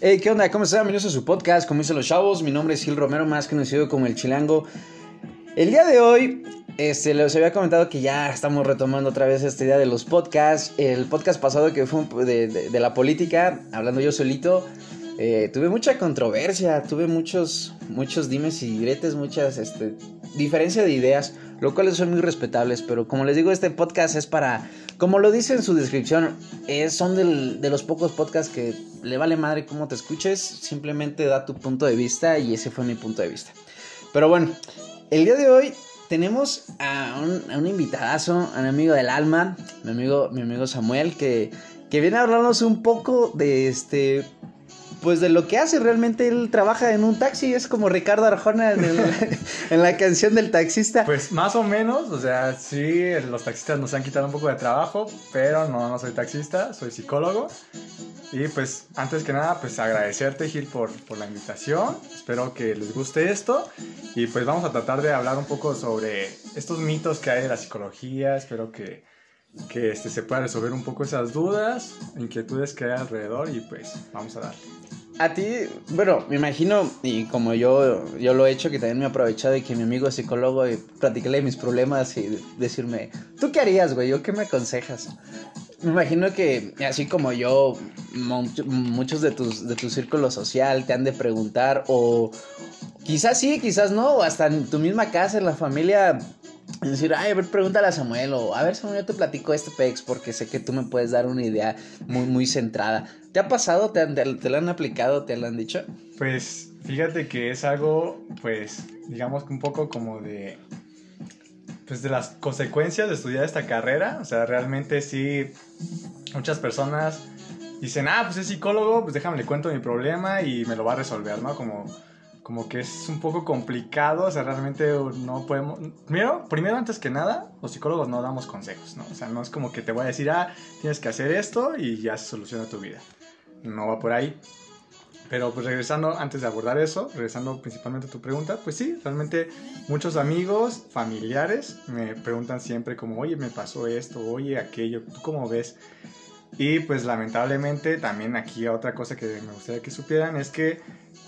Hey, ¿qué onda? ¿Cómo están? Bienvenidos a su podcast, como dicen los chavos. Mi nombre es Gil Romero, más conocido como El Chilango. El día de hoy, este, les había comentado que ya estamos retomando otra vez esta idea de los podcasts. El podcast pasado que fue de, de, la política, hablando yo solito, eh, tuve mucha controversia, tuve muchos, muchos dimes y diretes, muchas este, diferencia de ideas, lo cual son muy respetables, pero como les digo, este podcast es para, como lo dice en su descripción, es, son de los pocos podcasts que le vale madre cómo te escuches, simplemente da tu punto de vista y ese fue mi punto de vista. Pero bueno, el día de hoy tenemos a un, a invitadazo, a un amigo del alma, mi amigo, mi amigo Samuel, que, que viene a hablarnos un poco de este pues de lo que hace realmente él trabaja en un taxi, es como Ricardo Arjona en, la canción del taxista. Pues más o menos, o sea, sí, los taxistas nos han quitado un poco de trabajo, pero no, no soy taxista, soy psicólogo. Y pues antes que nada, pues agradecerte Gil por, por la invitación, espero que les guste esto y pues vamos a tratar de hablar un poco sobre estos mitos que hay de la psicología, espero que que este, se pueda resolver un poco esas dudas, inquietudes que hay alrededor y pues vamos a darle. A ti, bueno, me imagino, y como yo, yo lo he hecho, que también me he aprovechado de que mi amigo es psicólogo y platicarle mis problemas y decirme, ¿tú qué harías, güey? ¿Yo qué me aconsejas? Me imagino que, así como yo, muchos de tus, de tu círculo social te han de preguntar, o quizás sí, quizás no, o hasta en tu misma casa, en la familia, decir, ay, a ver, pregúntale a Samuel, o a ver, Samuel, yo te platico este pex porque sé que tú me puedes dar una idea muy, muy centrada. ¿Te ha pasado? ¿Te, te, lo han aplicado? ¿Te lo han dicho? Pues fíjate que es algo, pues, digamos que un poco como de. Pues de las consecuencias de estudiar esta carrera. O sea, realmente sí, muchas personas dicen, ah, pues es psicólogo, pues déjame le cuento mi problema y me lo va a resolver, ¿no? Como como que es un poco complicado, o sea, realmente no podemos... Primero, primero antes que nada, los psicólogos no damos consejos, ¿no? O sea, no es como que te voy a decir, ah, tienes que hacer esto y ya se soluciona tu vida. No va por ahí. Pero pues regresando, antes de abordar eso, regresando principalmente a tu pregunta, pues sí, realmente muchos amigos, familiares me preguntan siempre como, oye, me pasó esto, oye, aquello, ¿tú cómo ves? Y pues lamentablemente también aquí otra cosa que me gustaría que supieran es que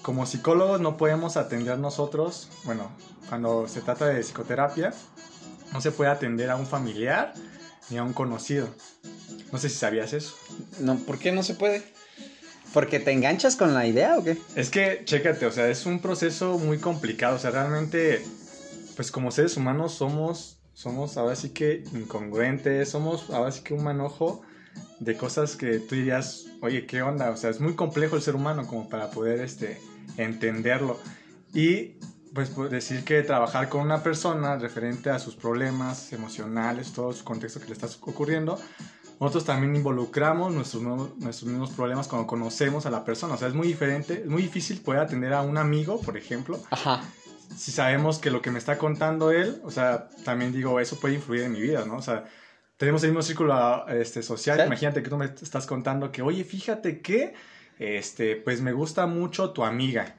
como psicólogos no podemos atender nosotros, bueno, cuando se trata de psicoterapia, no se puede atender a un familiar ni a un conocido. No sé si sabías eso. No, ¿por qué no se puede? ¿Porque te enganchas con la idea o qué? Es que, chécate, o sea, es un proceso muy complicado. O sea, realmente, pues como seres humanos somos, somos ahora sí que incongruentes, somos ahora sí que un manojo de cosas que tú dirías, oye, ¿qué onda? O sea, es muy complejo el ser humano como para poder este, entenderlo. Y pues decir que trabajar con una persona referente a sus problemas emocionales, todo su contexto que le está ocurriendo, nosotros también involucramos nuestros, nuestros mismos problemas cuando conocemos a la persona. O sea, es muy diferente, es muy difícil poder atender a un amigo, por ejemplo. Ajá. Si sabemos que lo que me está contando él, o sea, también digo, eso puede influir en mi vida, ¿no? O sea, tenemos el mismo círculo este, social. Imagínate que tú me estás contando que, oye, fíjate que, este, pues me gusta mucho tu amiga.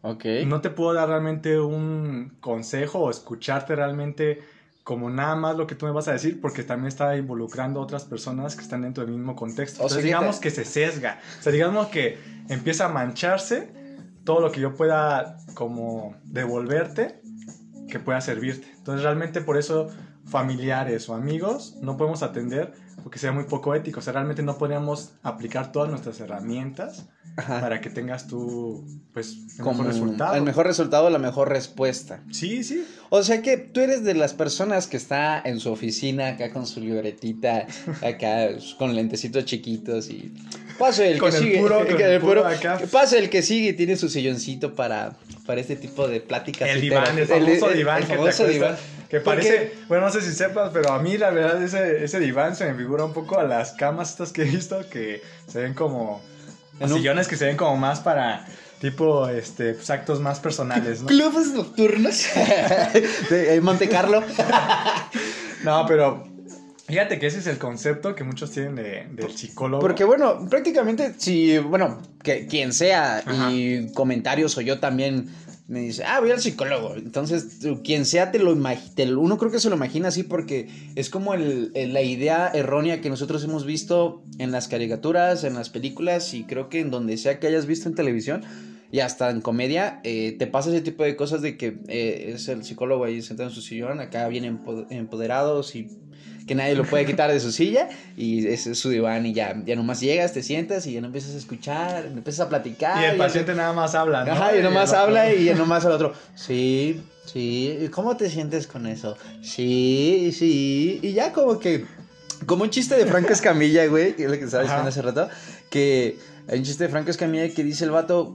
Ok. No te puedo dar realmente un consejo o escucharte realmente como nada más lo que tú me vas a decir, porque también está involucrando a otras personas que están dentro del mismo contexto. O sea, digamos que se sesga. O sea, digamos que empieza a mancharse todo lo que yo pueda como devolverte que pueda servirte. Entonces, realmente por eso familiares o amigos no podemos atender porque sea muy poco ético. O sea, realmente no podríamos aplicar todas nuestras herramientas para que tengas tú, pues, el mejor resultado. El mejor resultado, la mejor respuesta. Sí, sí. O sea que tú eres de las personas que está en su oficina acá con su libretita, acá con lentecitos chiquitos y pase el que sigue. Puro, el, puro, Pase el que sigue y tiene su silloncito para, para este tipo de pláticas. El diván, el famoso diván. El famoso diván. Que parece, bueno, no sé si sepas, pero a mí la verdad ese, ese diván se me figura un poco a las camas estas que he visto que se ven como sillones que se ven como más para tipo este pues, actos más personales, ¿no? Clubes nocturnos de Monte Carlo. no, pero Fíjate que ese es el concepto que muchos tienen de, del psicólogo. Porque bueno, prácticamente si, bueno, que quien sea y comentarios o yo también me dice, ah, voy al psicólogo. Entonces, quien sea, te lo imagina, uno creo que se lo imagina así porque es como el, la idea errónea que nosotros hemos visto en las caricaturas, en las películas y creo que en donde sea que hayas visto en televisión y hasta en comedia, eh, te pasa ese tipo de cosas de que eh, es el psicólogo ahí sentado en su sillón, acá bien empoderados y que nadie lo puede quitar de su silla y ese es su diván y ya, ya nomás llegas, te sientas y ya no empiezas a escuchar, empiezas a platicar. Y el paciente nada más habla, ¿no? Ajá, y nomás habla y nomás al otro, sí, sí, ¿cómo te sientes con eso? Sí, sí, y ya como que, como un chiste de Franco Escamilla, güey, que es lo que estaba diciendo hace rato, que hay un chiste de Franco Escamilla que dice el vato,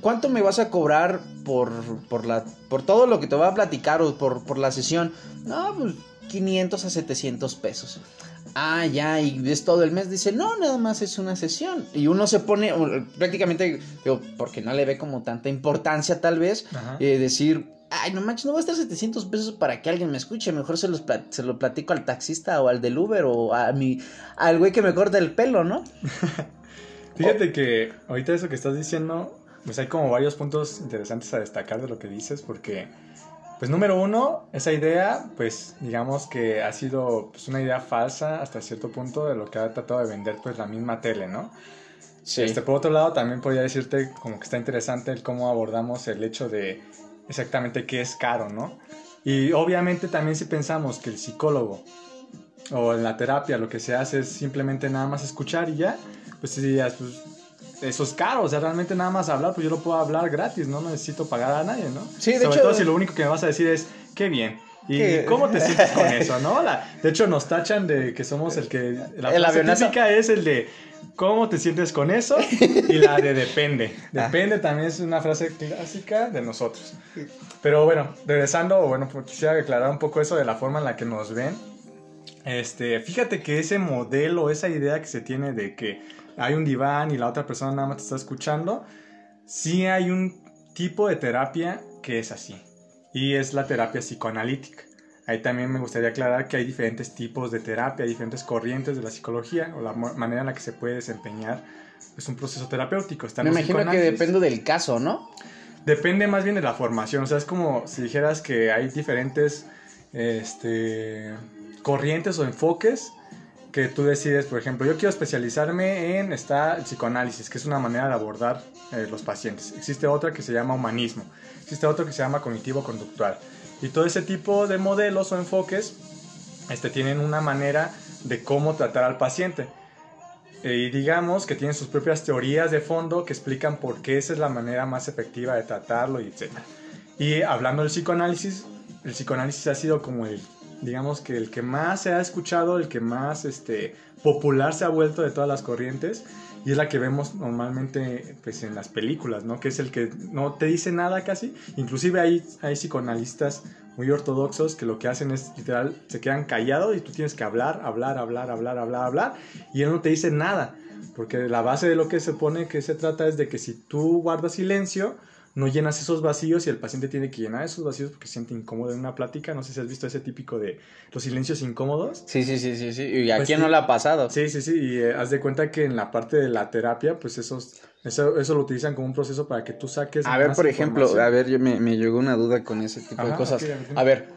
¿cuánto me vas a cobrar por, por, la, por todo lo que te voy a platicar o por, por la sesión? No, pues 500 a 700 pesos. Ah, ya, y ves todo el mes. Dice, no, nada más es una sesión. Y uno se pone, prácticamente, digo, porque no le ve como tanta importancia tal vez, eh, decir, ay, no manches, no va a estar 700 pesos para que alguien me escuche. Mejor se, los se lo platico al taxista o al del Uber o a mi, al güey que me corta el pelo, ¿no? Fíjate que ahorita eso que estás diciendo, pues hay como varios puntos interesantes a destacar de lo que dices, porque pues número uno, esa idea, pues digamos que ha sido pues, una idea falsa hasta cierto punto de lo que ha tratado de vender pues la misma tele, ¿no? Sí. Este, por otro lado, también podría decirte como que está interesante el cómo abordamos el hecho de exactamente qué es caro, ¿no? Y obviamente también si pensamos que el psicólogo o en la terapia lo que se hace es simplemente nada más escuchar y ya, pues dirías, pues eso es caro, o sea, realmente nada más hablar, pues yo lo puedo hablar gratis, no necesito pagar a nadie, ¿no? Sí, de Sobre hecho, todo si lo único que me vas a decir es, qué bien. ¿Y cómo te sientes con eso, no? de hecho, nos tachan de que somos el que... La el frase es el de, ¿cómo te sientes con eso? Y la de depende. Ah. Depende también es una frase clásica de nosotros. Pero bueno, regresando, bueno, pues quisiera aclarar un poco eso de la forma en la que nos ven. Este, fíjate que ese modelo, esa idea que se tiene de que hay un diván y la otra persona nada más te está escuchando, sí hay un tipo de terapia que es así. Y es la terapia psicoanalítica. Ahí también me gustaría aclarar que hay diferentes tipos de terapia, diferentes corrientes de la psicología o la manera en la que se puede desempeñar. Es un proceso terapéutico. me imagino que depende del caso, ¿no? Depende más bien de la formación. O sea, es como si dijeras que hay diferentes este, corrientes o enfoques que tú decides, por ejemplo, yo quiero especializarme en esta psicoanálisis, que es una manera de abordar eh, los pacientes. Existe otra que se llama humanismo, existe otro que se llama cognitivo-conductual. Y todo ese tipo de modelos o enfoques este, tienen una manera de cómo tratar al paciente. Eh, y digamos que tienen sus propias teorías de fondo que explican por qué esa es la manera más efectiva de tratarlo, etc. Y hablando del psicoanálisis, el psicoanálisis ha sido como el digamos que el que más se ha escuchado, el que más este, popular se ha vuelto de todas las corrientes y es la que vemos normalmente pues, en las películas, ¿no? Que es el que no te dice nada casi. Inclusive hay, hay psicoanalistas muy ortodoxos que lo que hacen es literal, se quedan callados y tú tienes que hablar, hablar, hablar, hablar, hablar, hablar y él no te dice nada. Porque la base de lo que se pone que se trata es de que si tú guardas silencio, no llenas esos vacíos y el paciente tiene que llenar esos vacíos porque se siente incómodo en una plática. No sé si has visto ese típico de los silencios incómodos. Sí, sí, sí, sí, sí. ¿Y a pues quién no le ha pasado? Sí, sí, sí. Y eh, haz de cuenta que en la parte de la terapia, pues esos, eso, eso lo utilizan como un proceso para que tú saques. A ver, por ejemplo, a ver, yo me, me, llegó una duda con ese tipo de cosas. a, ver,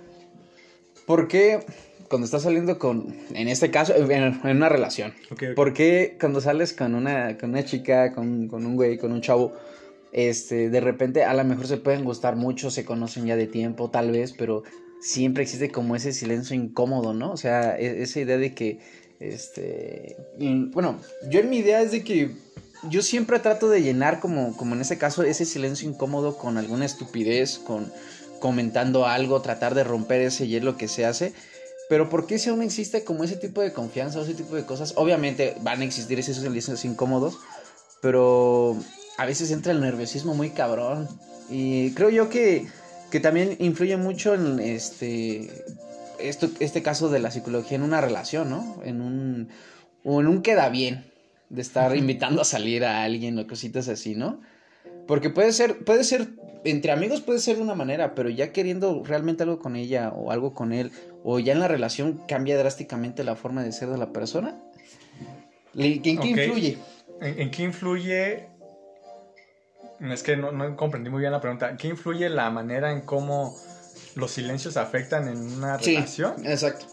¿por qué cuando estás saliendo con, en este caso, en, una relación, ¿por qué cuando sales con una, con una chica, con, con un güey, con un chavo, este, de repente a lo mejor se pueden gustar mucho, se conocen ya de tiempo, tal vez, pero siempre existe como ese silencio incómodo, ¿no? O sea, e, esa idea de que, este, bueno, yo en mi idea es de que yo siempre trato de llenar como, como en ese caso ese silencio incómodo con alguna estupidez, con comentando algo, tratar de romper ese hielo que se hace. Pero ¿por qué si aún existe como ese tipo de confianza o ese tipo de cosas? Obviamente van a existir esos silencios incómodos, pero a veces entra el nerviosismo muy cabrón. Y creo yo que, que también influye mucho en este, esto, este caso de la psicología en una relación, ¿no? En un, o en un queda bien de estar invitando a salir a alguien o cositas así, ¿no? Porque puede ser, puede ser, entre amigos puede ser de una manera, pero ya queriendo realmente algo con ella o algo con él, o ya en la relación cambia drásticamente la forma de ser de la persona. ¿En qué influye? ¿En, qué influye? Es que no, comprendí muy bien la pregunta. ¿Qué influye la manera en cómo los silencios afectan en una relación? Exacto.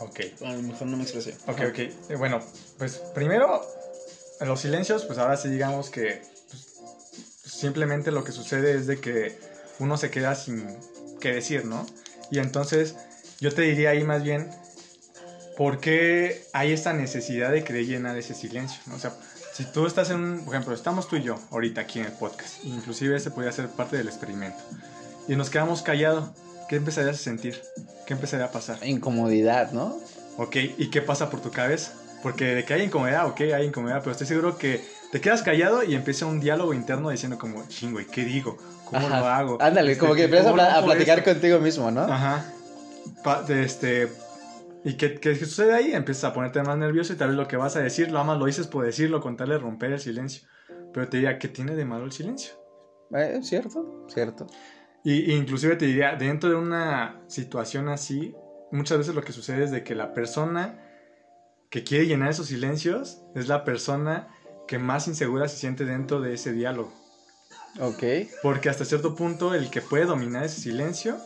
Ok. A lo mejor no me expresé. Ok, ok. Eh, bueno, pues primero, los silencios, pues ahora sí digamos que pues, simplemente lo que sucede es de que uno se queda sin qué decir, ¿no? Y entonces yo te diría ahí más bien, ¿por qué hay esta necesidad de querer llenar ese silencio? O sea, si tú estás en un, por ejemplo, estamos tú y yo ahorita aquí en el podcast, inclusive ese podría ser parte del experimento, y nos quedamos callados, ¿qué empezarías a sentir? ¿Qué empezaría a pasar? Incomodidad, ¿no? Ok, ¿y qué pasa por tu cabeza? Porque de que hay incomodidad, ok, hay incomodidad, pero estoy seguro que te quedas callado y empieza un diálogo interno diciendo como, chingo, ¿y qué digo? ¿Cómo lo hago? Ándale, este, como que empiezas a, platicar contigo mismo, ¿no? Ajá. este, ¿Y qué, qué, sucede ahí? Empiezas a ponerte más nervioso y tal vez lo que vas a decir, lo amas, lo dices por decirlo, contarle, romper el silencio. Pero te diría, ¿qué tiene de malo el silencio? Eh, cierto, cierto. Y, inclusive te diría, dentro de una situación así, muchas veces lo que sucede es de que la persona que quiere llenar esos silencios es la persona que más insegura se siente dentro de ese diálogo. Ok. Porque hasta cierto punto el que puede dominar ese silencio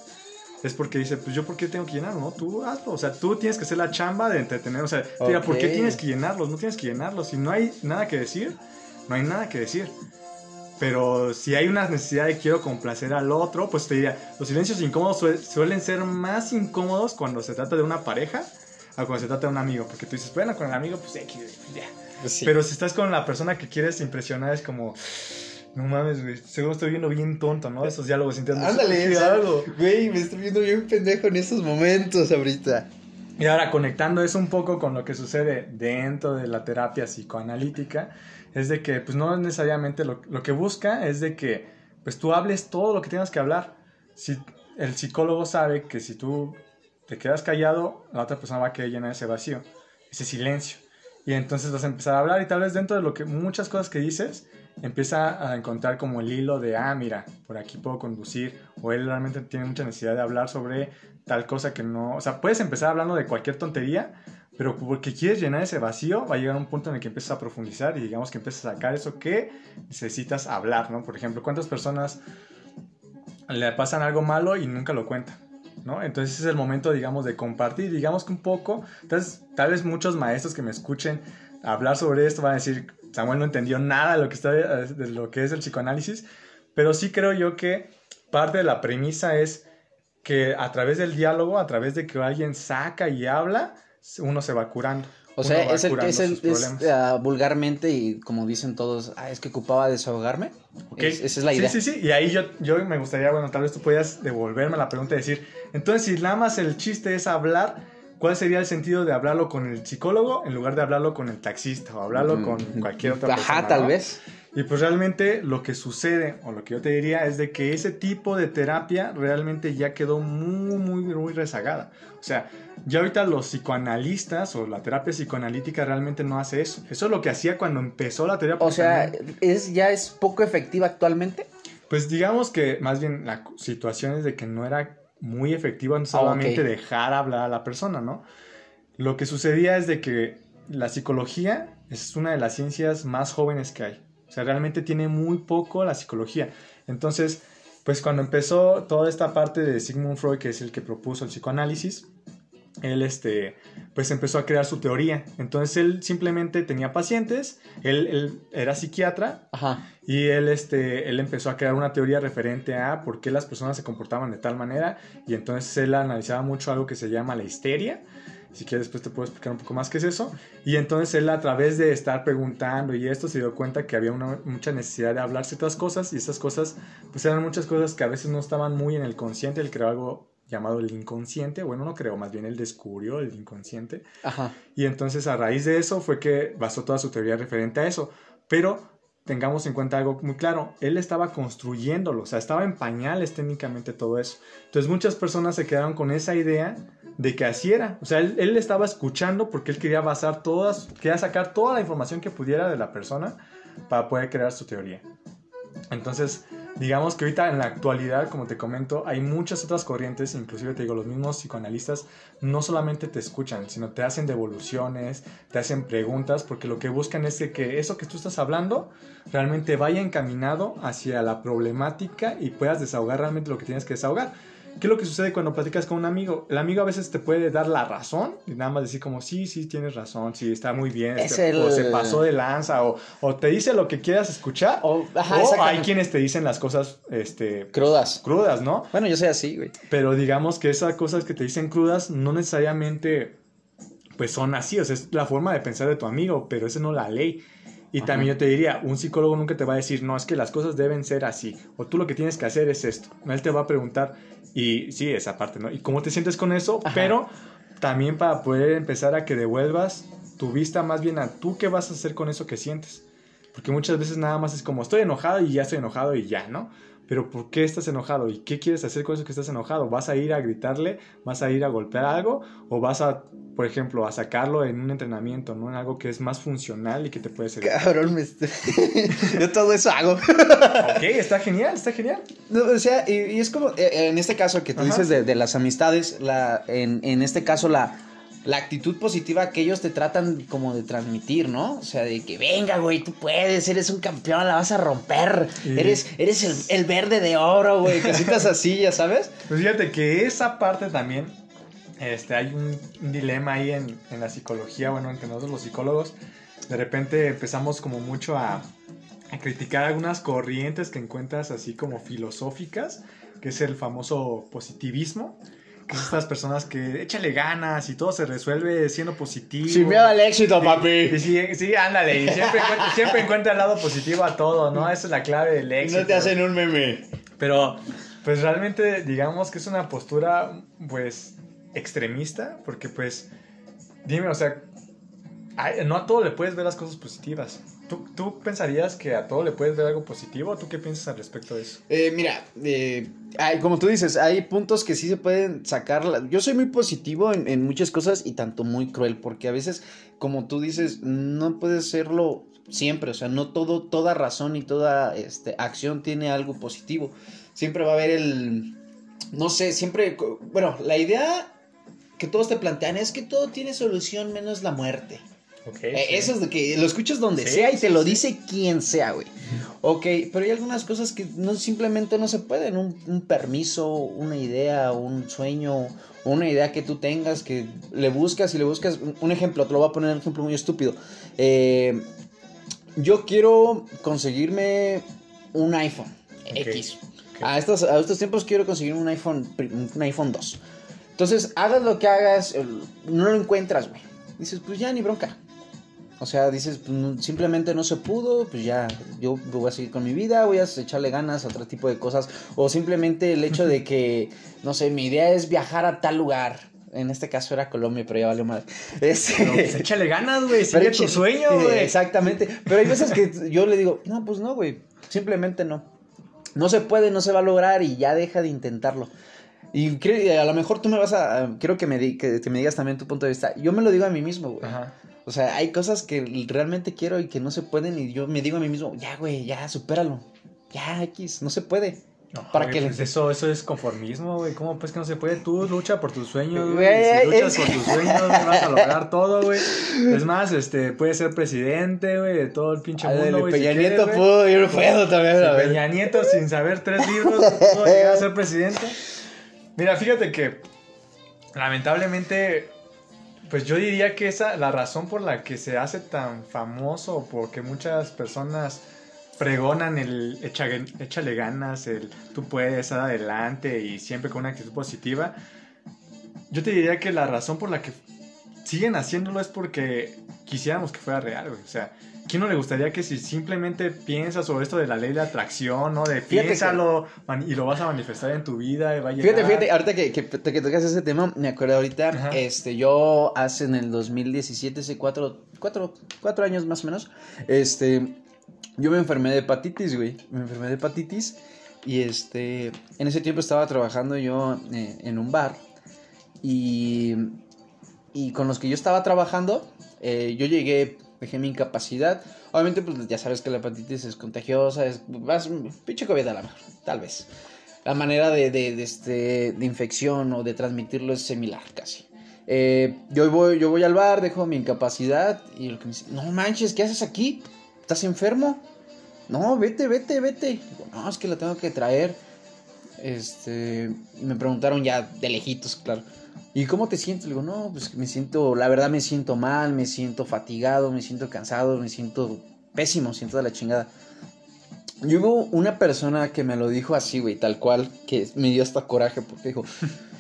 es porque dice, pues yo por qué tengo que llenarlo, ¿no? Tú hazlo, o sea, tú tienes que hacer la chamba de entretener, o sea, mira, ¿por qué tienes que llenarlos? No tienes que llenarlos, si no hay nada que decir, no hay nada que decir. Pero si hay una necesidad de quiero complacer al otro, pues te diría, los silencios incómodos suelen ser más incómodos cuando se trata de una pareja a cuando se trata de un amigo, porque tú dices, bueno, con el amigo, pues ya. Pues Pero si estás con la persona que quieres impresionar, es como, no mames, güey. Seguro estoy viendo bien tonto, ¿no? Esos diálogos internos. Ándale, algo. Güey, me estoy viendo bien pendejo en estos momentos ahorita. Y ahora, conectando eso un poco con lo que sucede dentro de la terapia psicoanalítica, es de que, pues no necesariamente lo, lo que busca es de que, pues tú hables todo lo que tengas que hablar. Si el psicólogo sabe que si tú te quedas callado, la otra persona va a querer llenar ese vacío, ese silencio. Y entonces vas a empezar a hablar y tal vez dentro de lo que muchas cosas que dices, empieza a encontrar como el hilo de, ah, mira, por aquí puedo conducir, o él realmente tiene mucha necesidad de hablar sobre tal cosa que no, o sea, puedes empezar hablando de cualquier tontería, pero porque quieres llenar ese vacío, va a llegar un punto en el que empiezas a profundizar y digamos que empiezas a sacar eso que necesitas hablar, ¿no? Por ejemplo, ¿cuántas personas le pasan algo malo y nunca lo cuentan? ¿no? Entonces es el momento, digamos, de compartir, digamos que un poco, entonces tal vez muchos maestros que me escuchen hablar sobre esto van a decir, Samuel no entendió nada de lo que, está, de lo que es el psicoanálisis, pero sí creo yo que parte de la premisa es que a través del diálogo, a través de que alguien saca y habla, uno se va curando. O sea, es el, es, el, ah, vulgarmente y como dicen todos, ah, es que ocupaba desahogarme. esa es la idea. Sí, sí, sí. Y ahí yo, yo me gustaría, bueno, tal vez tú puedas devolverme la pregunta y decir, entonces si nada más el chiste es hablar, ¿cuál sería el sentido de hablarlo con el psicólogo en lugar de hablarlo con el taxista o hablarlo mm, con cualquier otra persona? Ajá, tal vez. Y pues realmente lo que sucede, o lo que yo te diría, es de que ese tipo de terapia realmente ya quedó muy, muy, muy rezagada. O sea, ya ahorita los psicoanalistas o la terapia psicoanalítica realmente no hace eso. Eso es lo que hacía cuando empezó la terapia. O sea, ¿es, ¿ya es poco efectiva actualmente? Pues digamos que más bien la situación es de que no era muy efectiva no ah, solamente dejar hablar a la persona, ¿no? Lo que sucedía es de que la psicología es una de las ciencias más jóvenes que hay. O sea, realmente tiene muy poco la psicología. Entonces, pues cuando empezó toda esta parte de Sigmund Freud, que es el que propuso el psicoanálisis, él este, pues empezó a crear su teoría. Entonces él simplemente tenía pacientes, él, era psiquiatra y él, este, él empezó a crear una teoría referente a por qué las personas se comportaban de tal manera y entonces él analizaba mucho algo que se llama la histeria. Si quieres después te puedo explicar un poco más qué es eso. Y entonces él a través de estar preguntando y esto se dio cuenta que había una, mucha necesidad de hablar ciertas cosas y esas cosas pues eran muchas cosas que a veces no estaban muy en el consciente. Él creó algo llamado el inconsciente, bueno, no creo, más bien él descubrió el inconsciente. Ajá. Y entonces a raíz de eso fue que basó toda su teoría referente a eso. Pero tengamos en cuenta algo muy claro, él estaba construyéndolo, o sea, estaba en pañales técnicamente todo eso. Entonces muchas personas se quedaron con esa idea de que así era, o sea, él, él estaba escuchando porque él quería basar todas, quería sacar toda la información que pudiera de la persona para poder crear su teoría. Entonces, digamos que ahorita en la actualidad, como te comento, hay muchas otras corrientes, inclusive te digo, los mismos psicoanalistas no solamente te escuchan, sino te hacen devoluciones, te hacen preguntas, porque lo que buscan es que eso que tú estás hablando realmente vaya encaminado hacia la problemática y puedas desahogar realmente lo que tienes que desahogar. ¿Qué es lo que sucede cuando platicas con un amigo? El amigo a veces te puede dar la razón y nada más decir como, sí, sí, tienes razón, sí, está muy bien, este, o se pasó de lanza, o, o, te dice lo que quieras escuchar, o, hay quienes te dicen las cosas este, crudas. Crudas, ¿no? Bueno, yo soy así, güey. Pero digamos que esas cosas que te dicen crudas no necesariamente pues son así, o sea, es la forma de pensar de tu amigo, pero eso no es la ley. Y también yo te diría, un psicólogo nunca te va a decir, no, es que las cosas deben ser así, o tú lo que tienes que hacer es esto. Él te va a preguntar, y sí, esa parte, ¿no? ¿Y cómo te sientes con eso? Pero también para poder empezar a que devuelvas tu vista más bien a tú qué vas a hacer con eso que sientes. Porque muchas veces nada más es como, estoy enojado y ya estoy enojado y ya, ¿no? pero ¿por qué estás enojado? ¿Y qué quieres hacer con eso que estás enojado? ¿Vas a ir a gritarle? ¿Vas a ir a golpear algo? ¿O vas a, por ejemplo, a sacarlo en un entrenamiento, ¿no? En algo que es más funcional y que te puede servir. Cabrón, me yo todo eso hago. ok, está genial, está genial. o sea, y, es como, eh, en este caso que tú dices de, las amistades, la, en, en este caso la la actitud positiva que ellos te tratan como de transmitir, ¿no? O sea, de que venga, güey, tú puedes, eres un campeón, la vas a romper, eres, eres el, verde de oro, güey, cositas así, ya sabes. Pues fíjate que esa parte también, este, hay un, dilema ahí en, en, la psicología, bueno, entre nosotros los psicólogos, de repente empezamos como mucho a, a criticar algunas corrientes que encuentras así como filosóficas, que es el famoso positivismo estas personas que échale ganas y todo se resuelve siendo positivo. Sin miedo al éxito, papi. sí, sí, ándale. Y siempre, encuentra, siempre encuentra el lado positivo a todo, ¿no? Esa es la clave del éxito. No te hacen un meme. Pero, pues realmente, digamos que es una postura, pues, extremista, porque, pues, dime, o sea, no a todo le puedes ver las cosas positivas. ¿Tú, pensarías que a todo le puedes ver algo positivo? ¿Tú qué piensas al respecto de eso? Eh, mira, eh, como tú dices, hay puntos que sí se pueden sacar. Yo soy muy positivo en, muchas cosas y tanto muy cruel, porque a veces, como tú dices, no puedes serlo siempre. O sea, no todo, toda razón y toda este, acción tiene algo positivo. Siempre va a haber el. No sé, siempre. Bueno, la idea que todos te plantean es que todo tiene solución menos la muerte. Eh, eso es de que lo escuchas donde sea y te lo dice quien sea, güey. Ok, pero hay algunas cosas que no, simplemente no se pueden. Un, permiso, una idea, un sueño, una idea que tú tengas, que le buscas y le buscas. Un ejemplo, te lo voy a poner un ejemplo muy estúpido. Eh, yo quiero conseguirme un iPhone X. A, estos, a estos tiempos quiero conseguir un iPhone, un iPhone 2. Entonces, hagas lo que hagas, no lo encuentras, güey. Dices, pues ya ni bronca. O sea, dices, pues, simplemente no se pudo, pues ya, yo voy a seguir con mi vida, voy a echarle ganas a otro tipo de cosas. O simplemente el hecho de que, no sé, mi idea es viajar a tal lugar. En este caso era Colombia, pero ya valió mal. Este... pues échale ganas, güey, sigue tu sueño, güey. Exactamente. Pero hay veces que yo le digo, no, pues no, güey, simplemente no. No se puede, no se va a lograr y ya deja de intentarlo. Y a lo mejor tú me vas a. Quiero que me, que, que me digas también tu punto de vista. Yo me lo digo a mí mismo, güey. Ajá. O sea, hay cosas que realmente quiero y que no se pueden y yo me digo a mí mismo, ya, güey, ya, supéralo. Ya, X, no se puede. para que pues eso, eso es conformismo, güey. ¿Cómo pues que no se puede? Tú lucha por tus sueños, güey. Si luchas por tus sueños, vas a lograr todo, güey. Es más, este, puedes ser presidente, güey, de todo el pinche mundo, güey. Peña Nieto pudo, yo no puedo también. Si Peña Nieto, sin saber tres libros, pudo llegar a ser presidente. Mira, fíjate que lamentablemente pues yo diría que esa, la razón por la que se hace tan famoso, porque muchas personas pregonan el échale, ganas, el tú puedes, adelante y siempre con una actitud positiva, yo te diría que la razón por la que siguen haciéndolo es porque quisiéramos que fuera real. O sea, ¿quién no le gustaría que si simplemente piensas sobre esto de la ley de atracción, ¿no? De piénsalo y lo vas a manifestar en tu vida y va a llegar. Fíjate, fíjate, ahorita que, que, que tocas ese tema, me acuerdo ahorita, este, yo hace en el 2017, hace cuatro, cuatro, cuatro años más o menos, este, yo me enfermé de hepatitis, güey. Me enfermé de hepatitis y este, en ese tiempo estaba trabajando yo eh, en un bar y, y con los que yo estaba trabajando, eh, yo llegué dejé mi incapacidad. Obviamente, pues ya sabes que la hepatitis es contagiosa, es más pinche COVID a la mejor, tal vez. La manera de, de, este, de infección o de transmitirlo es similar casi. Eh, yo, voy, yo voy al bar, dejo mi incapacidad y el que me dice, no manches, ¿qué haces aquí? ¿Estás enfermo? No, vete, vete, vete. no, es que la tengo que traer. Este, me preguntaron ya de lejitos, claro. ¿Y cómo te sientes? Le digo, no, pues me siento, la verdad me siento mal, me siento fatigado, me siento cansado, me siento pésimo, siento de la chingada. Y hubo una persona que me lo dijo así, güey, tal cual, que me dio hasta coraje porque dijo,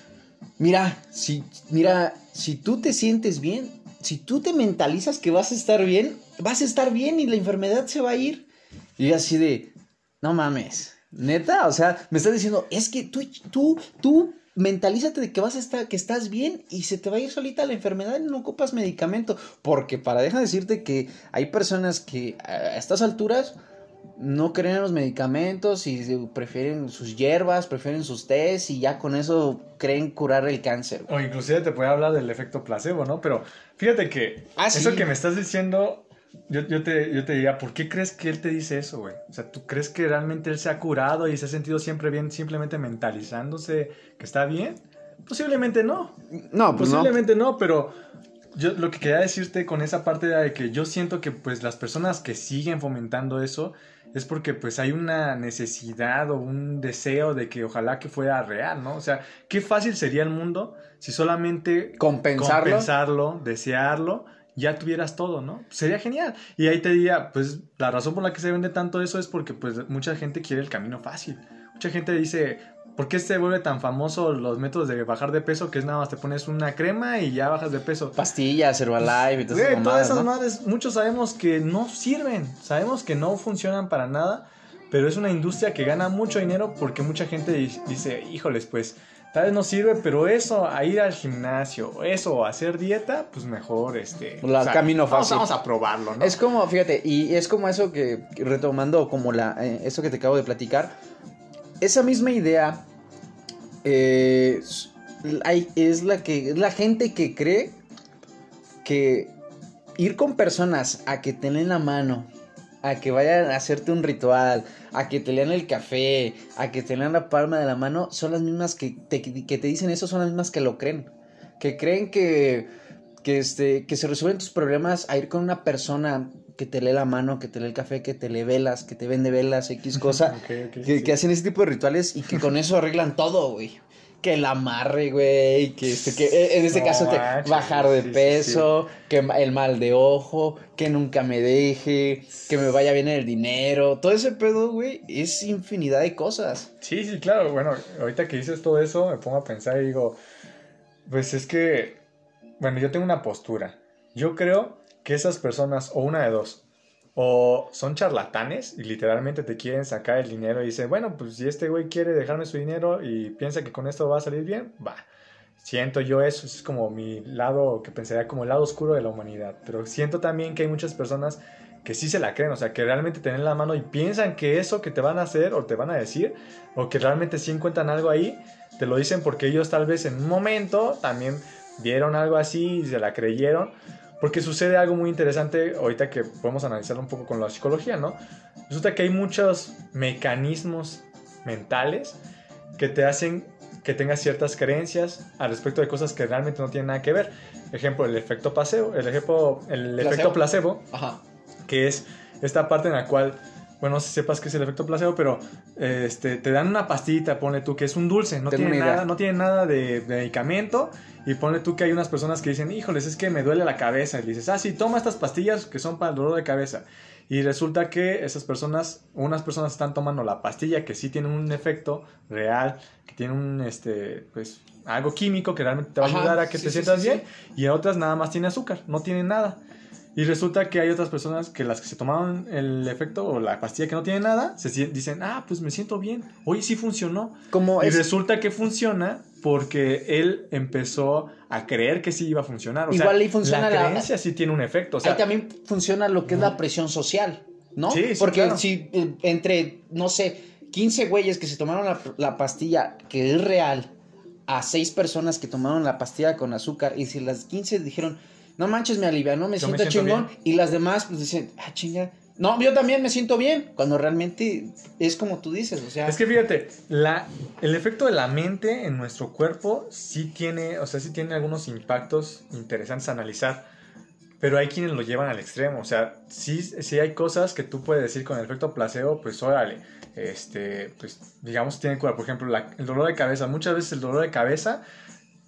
mira, si, mira, si tú te sientes bien, si tú te mentalizas que vas a estar bien, vas a estar bien y la enfermedad se va a ir. Y así de, no mames, neta, o sea, me estás diciendo, es que tú, tú, tú mentalízate de que vas a estar, que estás bien y se te va a ir solita la enfermedad y no ocupas medicamento. Porque para dejar decirte que hay personas que a estas alturas no creen en los medicamentos y prefieren sus hierbas, prefieren sus tés y ya con eso creen curar el cáncer. O inclusive te puede hablar del efecto placebo, ¿no? Pero fíjate que ah, eso que me estás diciendo yo, yo, te, yo te diría, ¿por qué crees que él te dice eso, güey? O sea, ¿tú crees que realmente él se ha curado y se ha sentido siempre bien simplemente mentalizándose que está bien? Posiblemente no. No, pues Posiblemente no, pero yo lo que quería decirte con esa parte de que yo siento que pues las personas que siguen fomentando eso es porque pues hay una necesidad o un deseo de que ojalá que fuera real, ¿no? O sea, qué fácil sería el mundo si solamente compensarlo, compensarlo desearlo ya tuvieras todo, ¿no? Sería genial. Y ahí te diría, pues la razón por la que se vende tanto eso es porque pues mucha gente quiere el camino fácil. Mucha gente dice, ¿por qué se vuelve tan famoso los métodos de bajar de peso? Que es nada más te pones una crema y ya bajas de peso. Pastillas, Herbalife y todas esas todas esas madres, muchos sabemos que no sirven, sabemos que no funcionan para nada, pero es una industria que gana mucho dinero porque mucha gente dice, híjoles, pues tal vez no sirve, pero eso, a ir al gimnasio, eso, hacer dieta, pues mejor, este... La camino fácil. Vamos, a probarlo, ¿no? Es como, fíjate, y es como eso que, retomando como la, eh, eso que te acabo de platicar, esa misma idea eh, es la que, es la gente que cree que ir con personas a que te la mano, a que vayan a hacerte un ritual, a que te lean el café, a que te lean la palma de la mano, son las mismas que te, que te dicen eso, son las mismas que lo creen. Que creen que, que, este, que se resuelven tus problemas a ir con una persona que te lee la mano, que te lee el café, que te lee velas, que te vende velas, X cosa, que, que, hacen ese tipo de rituales y que con eso arreglan todo, güey que el amarre, güey, que, este, que eh, en este caso te bajar de peso, que el mal de ojo, que nunca me deje, que me vaya bien el dinero, todo ese pedo, güey, es infinidad de cosas. Sí, sí, claro, bueno, ahorita que dices todo eso, me pongo a pensar y digo, pues es que, bueno, yo tengo una postura. Yo creo que esas personas, o una de dos, o son charlatanes y literalmente te quieren sacar el dinero y dicen, bueno, pues si este güey quiere dejarme su dinero y piensa que con esto va a salir bien, va. Siento yo eso, es como mi lado que pensaría como el lado oscuro de la humanidad. Pero siento también que hay muchas personas que sí se la creen, o sea, que realmente tienen la mano y piensan que eso que te van a hacer o te van a decir, o que realmente sí encuentran algo ahí, te lo dicen porque ellos tal vez en un momento también vieron algo así y se la creyeron porque sucede algo muy interesante ahorita que podemos analizarlo un poco con la psicología, ¿no? Resulta que hay muchos mecanismos mentales que te hacen que tengas ciertas creencias al respecto de cosas que realmente no tienen nada que ver. Ejemplo, el efecto placebo, el, ejemplo, el efecto placebo, que es esta parte en la cual bueno, no sé si sepas qué es el efecto placebo, pero este, te dan una pastita, pone tú que es un dulce, no tiene nada, no tiene nada de, medicamento, y pone tú que hay unas personas que dicen, híjoles, es que me duele la cabeza, y dices, ah, sí, toma estas pastillas que son para el dolor de cabeza. Y resulta que esas personas, unas personas están tomando la pastilla que sí tiene un efecto real, que tiene un, este, pues, algo químico que realmente te va a ayudar a que te sientas bien, y otras nada más tiene azúcar, no tiene nada. Y resulta que hay otras personas que las que se tomaron el efecto o la pastilla que no tiene nada, se dicen, ah, pues me siento bien. Oye, sí funcionó. Como y resulta que funciona porque él empezó a creer que sí iba a funcionar. Igual ahí funciona la creencia sí tiene un efecto. ahí también funciona lo que es la presión social, ¿no? Sí, sí Porque si eh, entre, no sé, 15 güeyes que se tomaron la, la pastilla que es real a 6 personas que tomaron la pastilla con azúcar y si las 15 dijeron no manches, me alivia, ¿no? Me Yo me siento siento chingón. Y las demás, pues dicen, ah, chinga. No, yo también me siento bien. Cuando realmente es como tú dices, o sea. Es que fíjate, la, el efecto de la mente en nuestro cuerpo sí tiene, o sea, sí tiene algunos impactos interesantes a analizar, pero hay quienes lo llevan al extremo, o sea, sí, sí hay cosas que tú puedes decir con el efecto placebo, pues órale, este, pues digamos tiene cura, por ejemplo, la- el dolor de cabeza, muchas veces el dolor de cabeza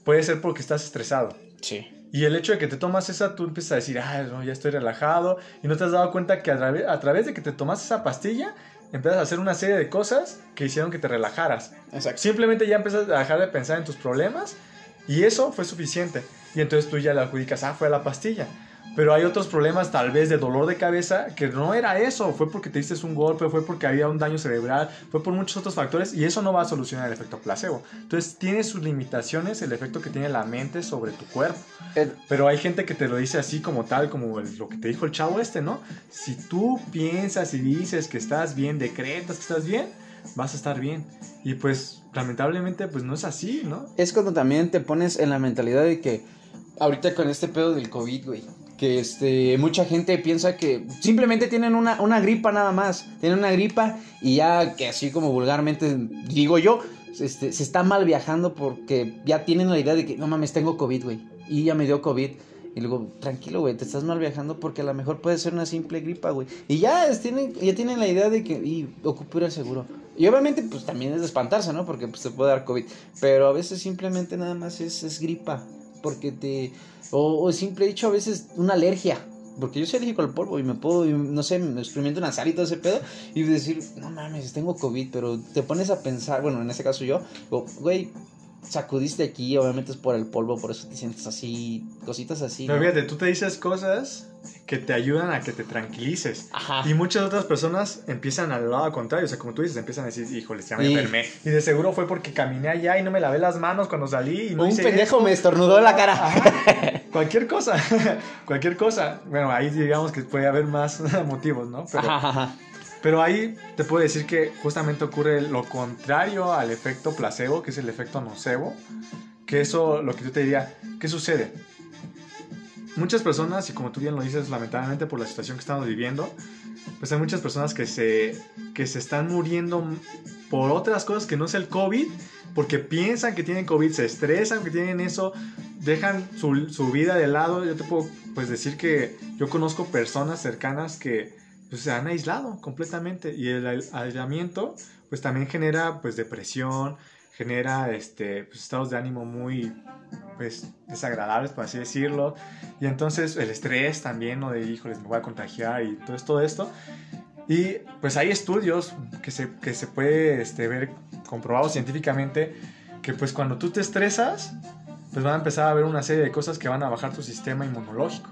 puede ser porque estás estresado. Sí. Y el hecho de que te tomas esa, tú empiezas a decir, ah, no, ya estoy relajado. Y no te has dado cuenta que a, través- a través de que te tomas esa pastilla, empiezas a hacer una serie de cosas que hicieron que te relajaras. Exacto. Simplemente ya empiezas a dejar de pensar en tus problemas y eso fue suficiente. Y entonces tú ya le adjudicas, ah, fue la pastilla. Pero hay otros problemas, tal vez de dolor de cabeza, que no era eso. Fue porque te diste un golpe, fue porque había un daño cerebral, fue por muchos otros factores y eso no va a solucionar el efecto placebo. Entonces tiene sus limitaciones el efecto que tiene la mente sobre tu cuerpo. Pero hay gente que te lo dice así como tal, como lo que te dijo el chavo este, ¿no? Si tú piensas y dices que estás bien, decretas que estás bien, vas a estar bien. Y pues lamentablemente pues no es así, ¿no? es cuando también te pones en la mentalidad de que ahorita con este pedo del COVID, güey, que este mucha gente piensa que simplemente tienen una, una gripa nada más, tienen una gripa y ya que así como vulgarmente digo yo, este, se está mal viajando porque ya tienen la idea de que no mames, tengo COVID, güey, y ya me dio COVID. Y luego, tranquilo, güey, te estás mal viajando porque a lo mejor puede ser una simple gripa, güey. Y ya, tienen, ya tienen la idea de que, y ocupo ir al seguro. Y obviamente, pues también es de espantarse, ¿no? Porque pues, te puede dar COVID. Pero a veces simplemente nada más es, es gripa. Porque te. O, o simple dicho, a veces una alergia. Porque yo soy alérgico al polvo y me puedo, no sé, me experimento una sal y todo ese pedo. Y decir, no mames, tengo COVID. Pero te pones a pensar, bueno, en ese caso yo, güey, sacudiste aquí, obviamente es por el polvo, por eso te sientes así, cositas así. Pero ¿no? fíjate, tú te dices cosas que te ayudan a que te tranquilices. Ajá. Y muchas otras personas empiezan al lado contrario, o sea, como tú dices, empiezan a decir, híjole, ya me Sí. enfermé. Y de seguro fue porque caminé allá y no me lavé las manos cuando salí y no Un hice pendejo esto". me estornudó en la cara. Ajá. Cualquier cosa, cualquier cosa. Bueno, ahí digamos que puede haber más motivos, ¿no? Pero, Ajá, ajá. Pero ahí te puedo decir que justamente ocurre lo contrario al efecto placebo, que es el efecto nocebo. Que eso, lo que yo te diría, ¿qué sucede? Muchas personas, y como tú bien lo dices, lamentablemente por la situación que estamos viviendo, pues hay muchas personas que se, que se están muriendo por otras cosas que no es el COVID, porque piensan que tienen COVID, se estresan que tienen eso, dejan su, su vida de lado. Yo te puedo pues, decir que yo conozco personas cercanas que pues, se han aislado completamente y el ai- aislamiento pues también genera pues depresión, genera este, pues, estados de ánimo muy pues desagradables, por así decirlo. Y entonces el estrés también, ¿no? De, híjoles, me voy a contagiar y todo, todo esto. Y pues hay estudios que se, que se puede este, ver comprobados científicamente que pues cuando tú te estresas, pues van a empezar a haber una serie de cosas que van a bajar tu sistema inmunológico.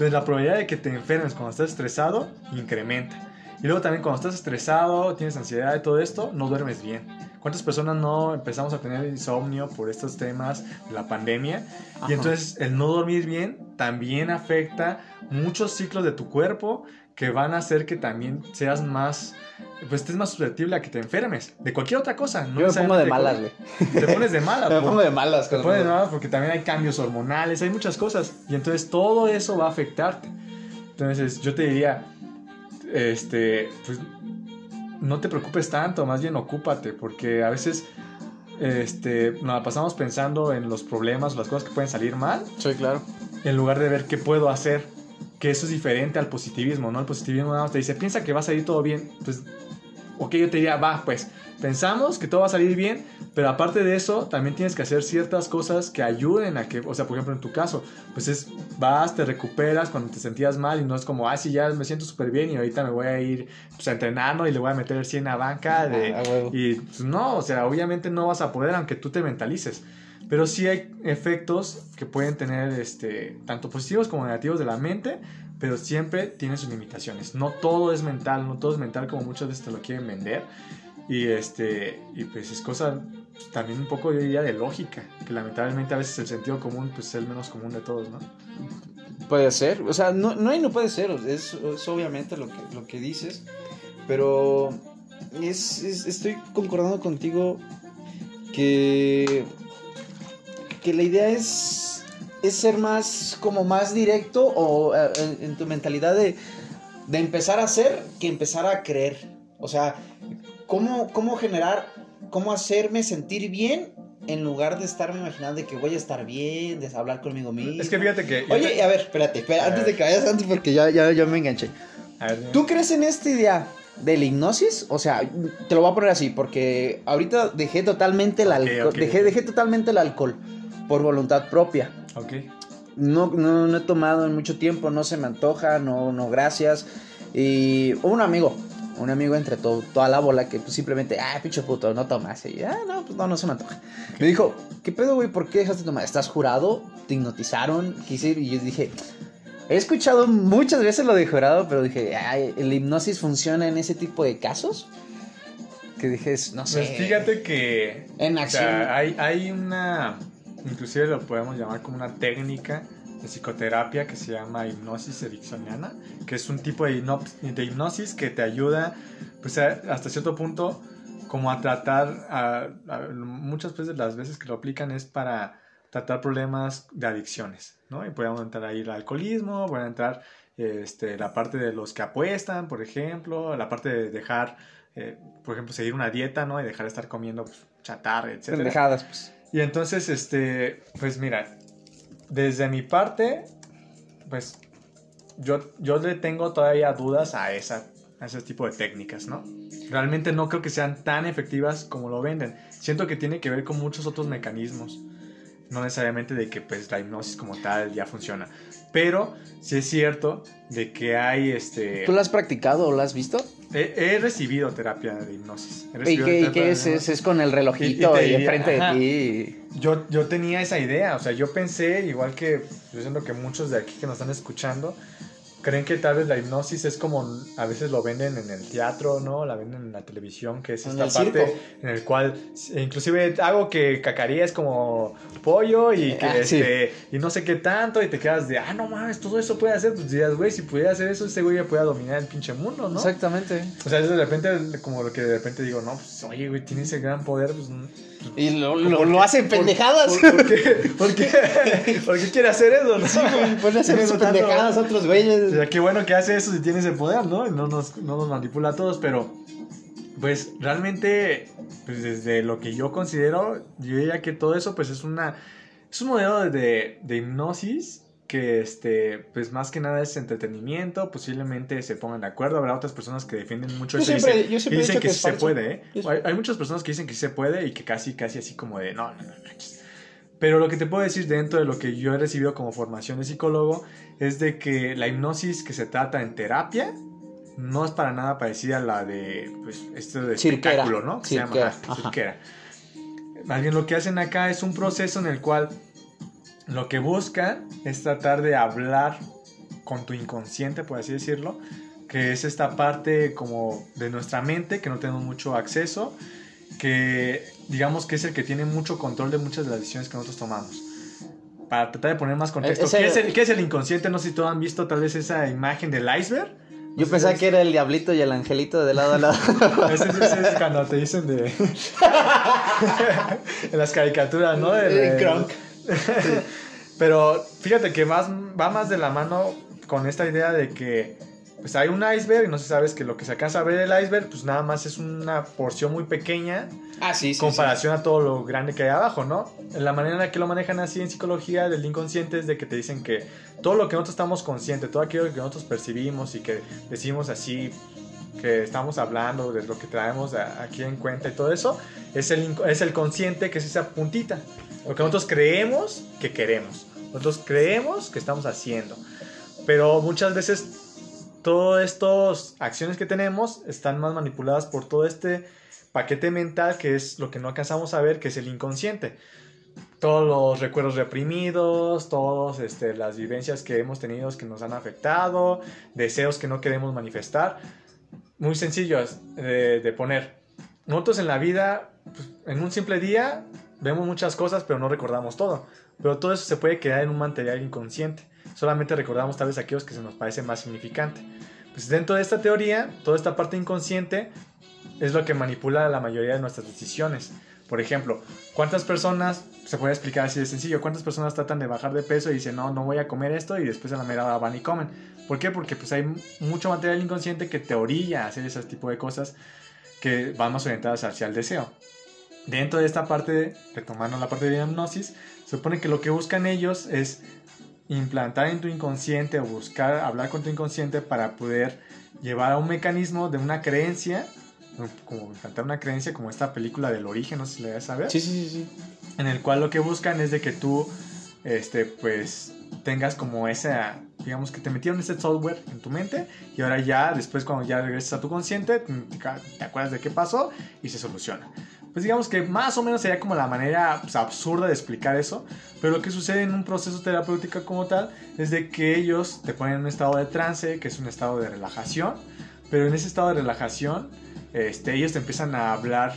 Entonces la probabilidad de que te enfermes cuando estás estresado incrementa. Y luego también cuando estás estresado, tienes ansiedad y todo esto, no duermes bien. ¿Cuántas personas no empezamos a tener insomnio por estos temas de la pandemia? Ajá. Y entonces el no dormir bien también afecta muchos ciclos de tu cuerpo que van a hacer que también seas más, pues estés más susceptible a que te enfermes de cualquier otra cosa. No Yo me pongo de malas, güey. Te pones de malas. Me pongo de malas. te pones de malas porque también hay cambios hormonales, hay muchas cosas. Y entonces todo eso va a afectarte. Entonces yo te diría, este, pues no te preocupes tanto, más bien ocúpate, porque a veces este, nos la pasamos pensando en los problemas, las cosas que pueden salir mal, Sí, claro. en lugar de ver qué puedo hacer, que eso es diferente al positivismo, ¿no? El positivismo nada más te dice, piensa que va a salir todo bien, pues, ok, yo te diría, va, pues, pensamos que todo va a salir bien, pero aparte de eso, también tienes que hacer ciertas cosas que ayuden a que, o sea, por ejemplo, en tu caso, pues es, vas, te recuperas cuando te sentías mal y no es como, ah, sí, ya me siento súper bien y ahorita me voy a ir, pues, a entrenarlo y le voy a meter 100 a banca de, Ah, y pues, no, o sea, obviamente no vas a poder aunque tú te mentalices. Pero sí hay efectos que pueden tener este, tanto positivos como negativos de la mente, pero siempre tiene sus limitaciones. No todo es mental, no todo es mental como muchas veces te lo quieren vender. Y, este, y pues es cosa también un poco, yo diría, de lógica, que lamentablemente a veces el sentido común pues, es el menos común de todos, ¿no? Puede ser, o sea, no, no no puede ser, es, es obviamente lo que, lo que dices, pero es- estoy concordando contigo que, que la idea es es ser más, como más directo o eh, en, tu mentalidad de, de empezar a hacer que empezar a creer. O sea, ¿cómo, cómo generar, cómo hacerme sentir bien en lugar de estarme imaginando de que voy a estar bien, de hablar conmigo mismo. Es que fíjate que. Oye, te- a ver, espérate, espera, A antes ver. de que vayas antes porque ya, ya, ya me enganché. A ver, dime. ¿Tú crees en esta idea de la hipnosis? O sea, te lo voy a poner así, porque ahorita dejé totalmente el alcohol. dejé, dejé totalmente el alcohol por voluntad propia. Ok. No, no, no he tomado en mucho tiempo, no se me antoja, no, no, gracias. Y un amigo, un amigo entre todo, toda la bola que pues, simplemente, ah, pinche puto, no tomas. Y ah, no, pues no, no se me antoja. Me dijo, ¿qué pedo, güey? ¿Por qué dejaste de tomar? ¿Estás jurado? ¿Te hipnotizaron? Quise ir y yo dije, he escuchado muchas veces lo de jurado, pero dije, ay, ¿el hipnosis funciona en ese tipo de casos? Que dije, no sé. Pues fíjate que. En O acción. sea, hay, hay una. Inclusive lo podemos llamar como una técnica de psicoterapia que se llama hipnosis ericksoniana, que es un tipo de, de hipnosis que te ayuda, pues a- hasta cierto punto, como a tratar, a- muchas veces las veces que lo aplican es para tratar problemas de adicciones, ¿no? Y podemos entrar ahí el alcoholismo, puede entrar este, la parte de los que apuestan, por ejemplo, la parte de dejar, eh, por ejemplo, seguir una dieta, ¿no? Y dejar de estar comiendo pues, chatarra, etc. Pues. Y entonces, este, pues mira, desde mi parte, pues yo, yo le tengo todavía dudas a, esa, a ese tipo de técnicas, ¿no? Realmente no creo que sean tan efectivas como lo venden. Siento que tiene que ver con muchos otros mecanismos. No necesariamente de que pues la hipnosis como tal ya funciona. Pero sí es cierto de que hay este... ¿Tú lo has practicado o lo has visto? He, he recibido terapia de hipnosis. ¿Y qué, y es? es? Es con el relojito Y- y enfrente de ti. Yo, yo tenía esa idea, o sea, yo pensé, igual que yo siento que muchos de aquí que nos están escuchando, creen que tal vez la hipnosis es como a veces lo venden en el teatro, ¿no? La venden en la televisión, que es esta parte circo. en el cual e inclusive algo que cacaría es como pollo y que Ah, sí. este y no sé qué tanto y te quedas de, ah, no mames, todo eso puede hacer, pues dirías, güey, si pudiera hacer eso, ese güey ya puede dominar el pinche mundo, ¿no? Exactamente. O sea, de repente como lo que de repente digo, no, pues oye, güey, tiene ese gran poder, pues Y lo, lo, hacen ¿Por- pendejadas. ¿Por, por qué? ¿Por qué? ¿Por qué quiere hacer eso? no? Sí, güey, Pueden hacer tanto- pendejadas a otros O güeyes. sea, qué bueno que hace eso si tiene ese poder, ¿no? Y no nos, no nos manipula a todos, pero pues realmente, pues desde lo que yo considero, yo diría que todo eso pues es una, es un modelo de, de hipnosis que este, pues más que nada es entretenimiento, posiblemente se pongan de acuerdo, habrá otras personas que defienden mucho Yo eso y siempre- dicen, yo siempre y he dicen dicho que, que sí se puede, ¿eh? Hay, hay muchas personas que dicen que sí se puede y que casi, casi así como de, no, no, no, manches". Pero lo que te puedo decir dentro de lo que yo he recibido como formación de psicólogo es de que la hipnosis que se trata en terapia no es para nada parecida a la de pues esto de Cirquera. espectáculo, ¿no? Que se llama Cirquera, cirquera. Más bien lo que hacen acá es un proceso en el cual lo que buscan es tratar de hablar con tu inconsciente, por así decirlo, que es esta parte como de nuestra mente que no tenemos mucho acceso, que digamos que es el que tiene mucho control de muchas de las decisiones que nosotros tomamos. Para tratar de poner más contexto, ¿qué, es el, qué es el inconsciente? No sé si todos han visto tal vez esa imagen del iceberg. Yo pensaba que era el diablito y el angelito de lado a lado. Ese, ese- ese es cuando te dicen de... en las caricaturas, ¿no? De- de- El. Pero fíjate que más, va más de la mano con esta idea de que pues hay un iceberg y no se sabes que lo que se alcanza a ver del iceberg pues nada más es una porción muy pequeña Ah, sí, sí. comparación a todo lo grande que hay abajo, ¿no? La manera en la que lo manejan así en psicología del inconsciente es de que te dicen que todo lo que nosotros estamos conscientes, todo aquello que nosotros percibimos y que decimos así, que estamos hablando de lo que traemos aquí en cuenta y todo eso, es el, es el consciente que es esa puntita. Lo que nosotros creemos que queremos. Nosotros creemos que estamos haciendo. Pero muchas veces todas estas acciones que tenemos están más manipuladas por todo este paquete mental que es lo que no alcanzamos a ver, que es el inconsciente. Todos los recuerdos reprimidos, todas este, las vivencias que hemos tenido que nos han afectado, deseos que no queremos manifestar. Muy sencillos de, de poner. Nosotros en la vida, pues, en un simple día, vemos muchas cosas, pero no recordamos todo. Pero todo eso se puede quedar en un material inconsciente. Solamente recordamos tal vez aquellos que se nos parece más significante. Pues dentro de esta teoría, toda esta parte inconsciente es lo que manipula la mayoría de nuestras decisiones. Por ejemplo, ¿cuántas personas, se puede explicar así de sencillo, cuántas personas tratan de bajar de peso y dicen, no, no voy a comer esto y después a la mera van y comen? ¿Por qué? Porque pues hay mucho material inconsciente que te orilla a hacer ese tipo de cosas que van más orientadas hacia el deseo. Dentro de esta parte, retomando la parte de hipnosis, se supone que lo que buscan ellos es implantar en tu inconsciente o buscar hablar con tu inconsciente para poder llevar a un mecanismo de una creencia, como implantar una creencia como esta película del origen, no sé si le vas a ver. Sí, sí, sí, sí. En el cual lo que buscan es de que tú, este, pues, tengas como esa, digamos que te metieron ese software en tu mente y ahora ya, después cuando ya regresas a tu consciente, te acuerdas de qué pasó y se soluciona pues digamos que más o menos sería como la manera pues, absurda de explicar eso, pero lo que sucede en un proceso terapéutico como tal es de que ellos te ponen en un estado de trance, que es un estado de relajación, pero en ese estado de relajación este, ellos te empiezan a hablar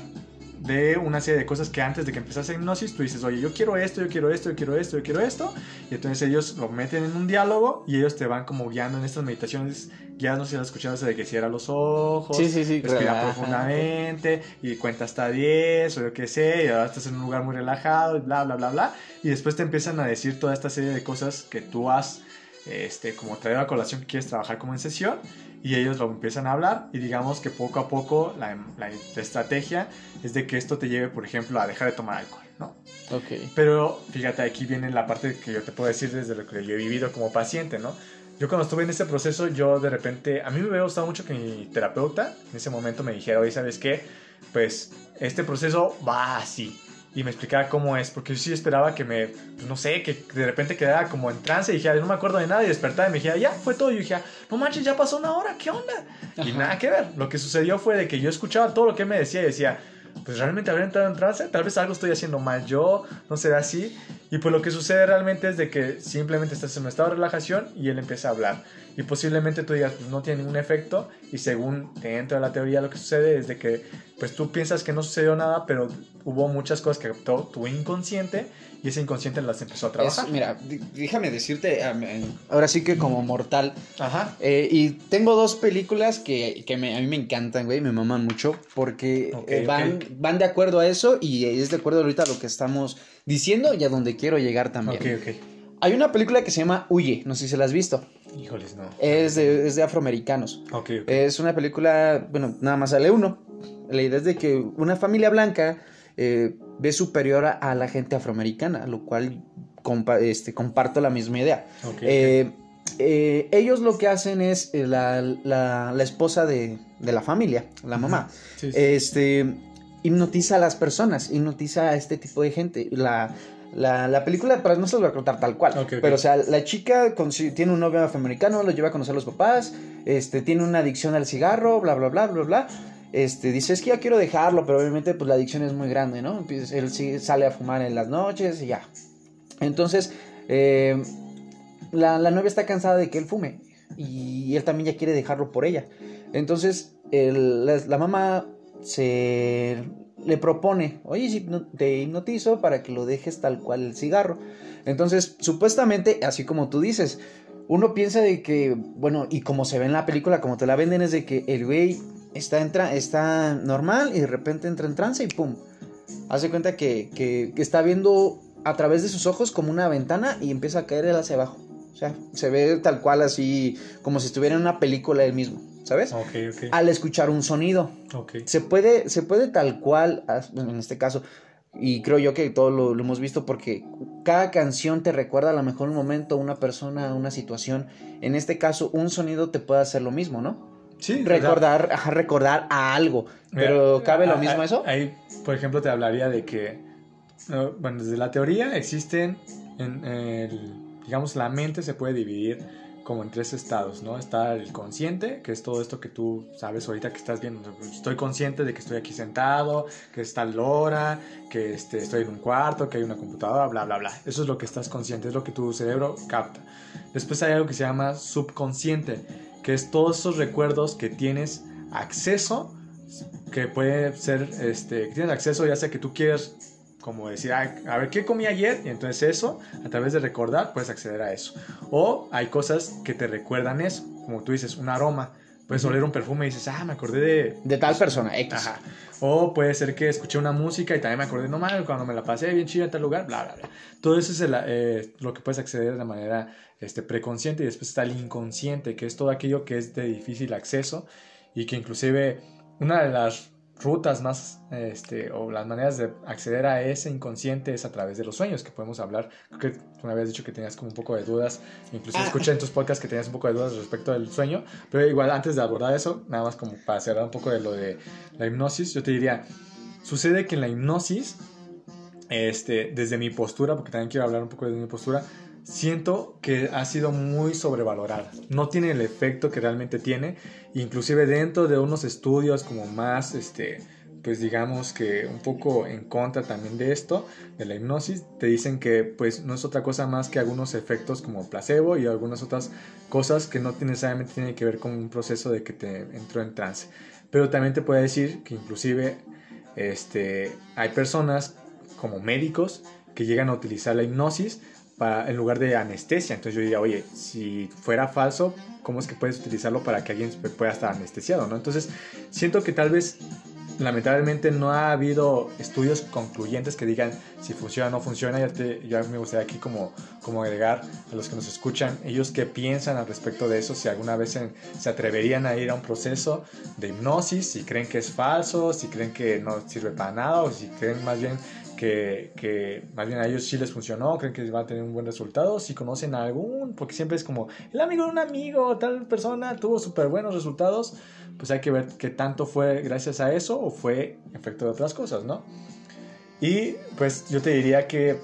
de una serie de cosas que antes de que empezase hipnosis tú dices, oye, yo quiero esto, yo quiero esto, yo quiero esto, yo quiero esto. Y entonces ellos lo meten en un diálogo y ellos te van como guiando en estas meditaciones. Ya no sé si escuchado de que cierra los ojos, sí, sí, sí, respira profundamente y cuenta hasta 10 o yo qué sé, y ahora estás en un lugar muy relajado y bla, bla, bla, bla. Y después te empiezan a decir toda esta serie de cosas que tú has este, como traer a colación que quieres trabajar como en sesión y ellos lo empiezan a hablar y digamos que poco a poco la, la, estrategia es de que esto te lleve, por ejemplo, a dejar de tomar alcohol, ¿no? Ok. Pero fíjate, aquí viene la parte que yo te puedo decir desde lo que yo he vivido como paciente, ¿no? Yo cuando estuve en ese proceso, yo de repente, a mí me hubiera gustado mucho que mi terapeuta en ese momento me dijera, oye, ¿sabes qué? Pues este proceso va así y me explicara cómo es, porque yo sí esperaba que me, pues, no sé, que de repente quedara como en trance y dijera, no me acuerdo de nada y despertaba y me dijera, ya, fue todo. Y yo dije, no manches, ya pasó una hora, ¿qué onda? Y nada que ver. Lo que sucedió fue de que yo escuchaba todo lo que él me decía y decía, pues realmente habría entrado en trance, tal vez algo estoy haciendo mal yo, no será así. Y pues lo que sucede realmente es de que simplemente estás en un estado de relajación y él empieza a hablar. Y posiblemente tú digas, pues no tiene ningún efecto. Y según dentro de la teoría lo que sucede es de que pues tú piensas que no sucedió nada, pero hubo muchas cosas que captó tu inconsciente y ese inconsciente las empezó a trabajar. mira, déjame decirte, ahora sí que como mortal. Ajá. Eh, y tengo dos películas que, que a mí me encantan, güey, me maman mucho porque eh, van, van de acuerdo a eso y es de acuerdo ahorita a lo que estamos diciendo y a donde quiero llegar también. Ok, ok. Hay una película que se llama Huye, no sé si la has visto. Híjoles, no. Es de, es de afroamericanos. Ok, ok. Es una película, bueno, nada más sale uno. La idea es de que una familia blanca eh, ve superior a, la gente afroamericana, lo cual este, comparto la misma idea. Eh, eh, ellos lo que hacen es la, la, esposa de, de, la familia, la mamá, este hipnotiza a las personas, hipnotiza a este tipo de gente. La, la, película, pero no se los voy a contar tal cual. Pero, o sea, la chica tiene un novio afroamericano, lo lleva a conocer a los papás, este, tiene una adicción al cigarro, bla, bla, bla, bla, bla este, dice, es que ya quiero dejarlo, pero obviamente pues la adicción es muy grande, ¿no? él sí sale a fumar en las noches y ya. Entonces, eh, la, novia está cansada de que él fume y él también ya quiere dejarlo por ella. Entonces, la, mamá se le propone, oye, si te hipnotizo para que lo dejes tal cual el cigarro. Entonces, supuestamente, así como tú dices, uno piensa de que, bueno, y como se ve en la película, como te la venden, es de que el güey está, está normal y de repente entra en trance y pum. Hace cuenta que, que, está viendo a través de sus ojos como una ventana y empieza a caer él hacia abajo. O sea, se ve tal cual así, como si estuviera en una película él mismo, ¿sabes? Ok, ok. Al escuchar un sonido. Ok. Se puede, se puede tal cual, en este caso, y creo yo que todos lo, hemos visto porque cada canción te recuerda a lo mejor un momento, una persona, una situación. En este caso, un sonido te puede hacer lo mismo, ¿no? Sí, recordar, recordar a algo. Pero ¿cabe lo mismo eso? Ahí, por ejemplo, te hablaría de que, bueno, desde la teoría existen, en el, digamos, la mente se puede dividir como en tres estados, ¿no? Está el consciente, que es todo esto que tú sabes ahorita que estás viendo. Estoy consciente de que estoy aquí sentado, que está la hora, que este, estoy en un cuarto, que hay una computadora, bla, bla, bla. Eso es lo que estás consciente, es lo que tu cerebro capta. Después hay algo que se llama subconsciente, que es todos esos recuerdos que tienes acceso, que puede ser, este, que tienes acceso ya sea que tú quieres como decir, a ver, ¿qué comí ayer? Y entonces eso, a través de recordar, puedes acceder a eso. O hay cosas que te recuerdan eso, como tú dices, un aroma. Puedes oler un perfume y dices, ah, me acordé de... De tal persona, X. Ajá. O puede ser que escuché una música y también me acordé, no mames, cuando me la pasé bien chida en tal lugar, bla, bla, bla. Todo eso es el, eh, lo que puedes acceder de manera este, preconsciente y después está el inconsciente, que es todo aquello que es de difícil acceso y que inclusive una de las rutas más, este, o las maneras de acceder a ese inconsciente es a través de los sueños, que podemos hablar. Creo que tú me habías dicho que tenías como un poco de dudas, inclusive ah. escuché en tus podcasts que tenías un poco de dudas respecto del sueño, pero igual antes de abordar eso, nada más como para cerrar un poco de lo de la hipnosis, yo te diría, sucede que en la hipnosis, este, desde mi postura, porque también quiero hablar un poco de mi postura, siento que ha sido muy sobrevalorada. No tiene el efecto que realmente tiene. Inclusive dentro de unos estudios como más, este, pues digamos que un poco en contra también de esto, de la hipnosis, te dicen que pues no es otra cosa más que algunos efectos como placebo y algunas otras cosas que no necesariamente tienen que ver con un proceso de que te entró en trance. Pero también te puede decir que inclusive este, hay personas como médicos que llegan a utilizar la hipnosis en lugar de anestesia. Entonces yo diría, oye, si fuera falso, ¿cómo es que puedes utilizarlo para que alguien pueda estar anestesiado? ¿no? Entonces siento que tal vez lamentablemente no ha habido estudios concluyentes que digan si funciona o no funciona. Ya, te, ya me gustaría aquí como, como agregar a los que nos escuchan, ellos qué piensan al respecto de eso, si alguna vez se, atreverían a ir a un proceso de hipnosis, si creen que es falso, si creen que no sirve para nada o si creen más bien que, más bien a ellos sí les funcionó, creen que van a tener un buen resultado, si conocen a algún, porque siempre es como el amigo de un amigo, tal persona tuvo súper buenos resultados, pues hay que ver qué tanto fue gracias a eso o fue efecto de otras cosas, ¿no? Y pues yo te diría que,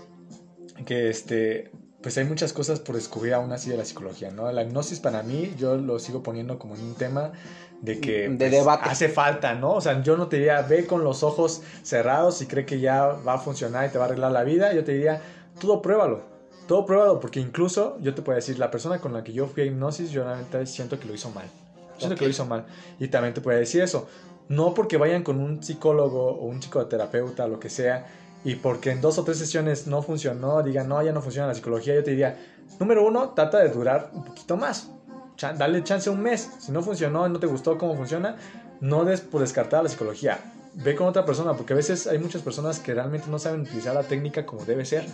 que este, pues hay muchas cosas por descubrir aún así de la psicología, ¿no? La hipnosis para mí, yo lo sigo poniendo como un tema de que de pues, hace falta, ¿no? O sea, yo no te diría, ve con los ojos cerrados y cree que ya va a funcionar y te va a arreglar la vida. Yo te diría, todo pruébalo, todo pruébalo, porque incluso yo te puedo decir, la persona con la que yo fui a hipnosis, yo realmente siento que lo hizo mal. Siento que lo hizo mal. Y también te puedo decir eso. No porque vayan con un psicólogo o un psicoterapeuta, lo que sea, y porque en dos o tres sesiones no funcionó, digan, no, ya no funciona la psicología, yo te diría, número uno, trata de durar un poquito más dale chance un mes. Si no funcionó, no te gustó cómo funciona, no des por descartar la psicología. Ve con otra persona, porque a veces hay muchas personas que realmente no saben utilizar la técnica como debe ser,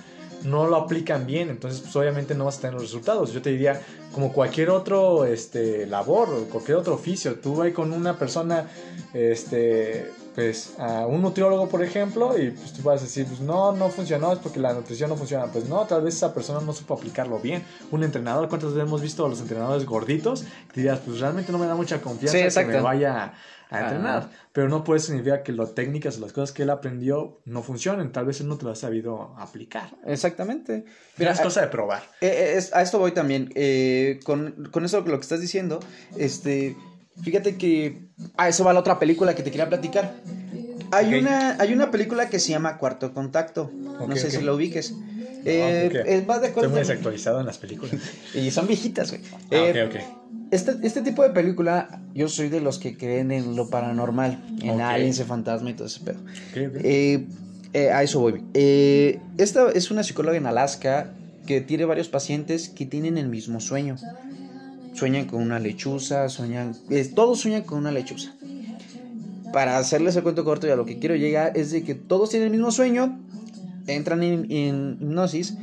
no lo aplican bien, entonces pues, obviamente no vas a tener los resultados. Yo te diría, como cualquier otro este, labor cualquier otro oficio, tú vas con una persona este, pues a un nutriólogo, por ejemplo, y pues tú vas a decir, pues no, no funcionó, es porque la nutrición no funciona. Pues no, tal vez esa persona no supo aplicarlo bien. Un entrenador, ¿cuántas veces hemos visto a los entrenadores gorditos? Que dirías, pues realmente no me da mucha confianza que me vaya a entrenar. Pero no puede significar que las técnicas o las cosas que él aprendió no funcionen. Tal vez él no te lo ha sabido aplicar. Exactamente. Mira, es cosa de probar. Eh, eh, a esto voy también. Eh, con, con eso lo que estás diciendo, este Fíjate que a eso va la otra película que te quería platicar. Hay, una, hay una película que se llama Cuarto Contacto. no sé si lo ubiques. Eh, es más de acuerdo. Estoy muy desactualizado en las películas. y son viejitas, güey. Ah, eh, este, este, tipo de película, yo soy de los que creen en lo paranormal, en aliens, en fantasma y todo ese pedo. Eh, a eso voy. esta es una psicóloga en Alaska que tiene varios pacientes que tienen el mismo sueño sueñan con una lechuza, sueñan, todos sueñan con una lechuza. Para hacerles el cuento corto y a lo que quiero llegar es de que todos tienen el mismo sueño, entran en, en hipnosis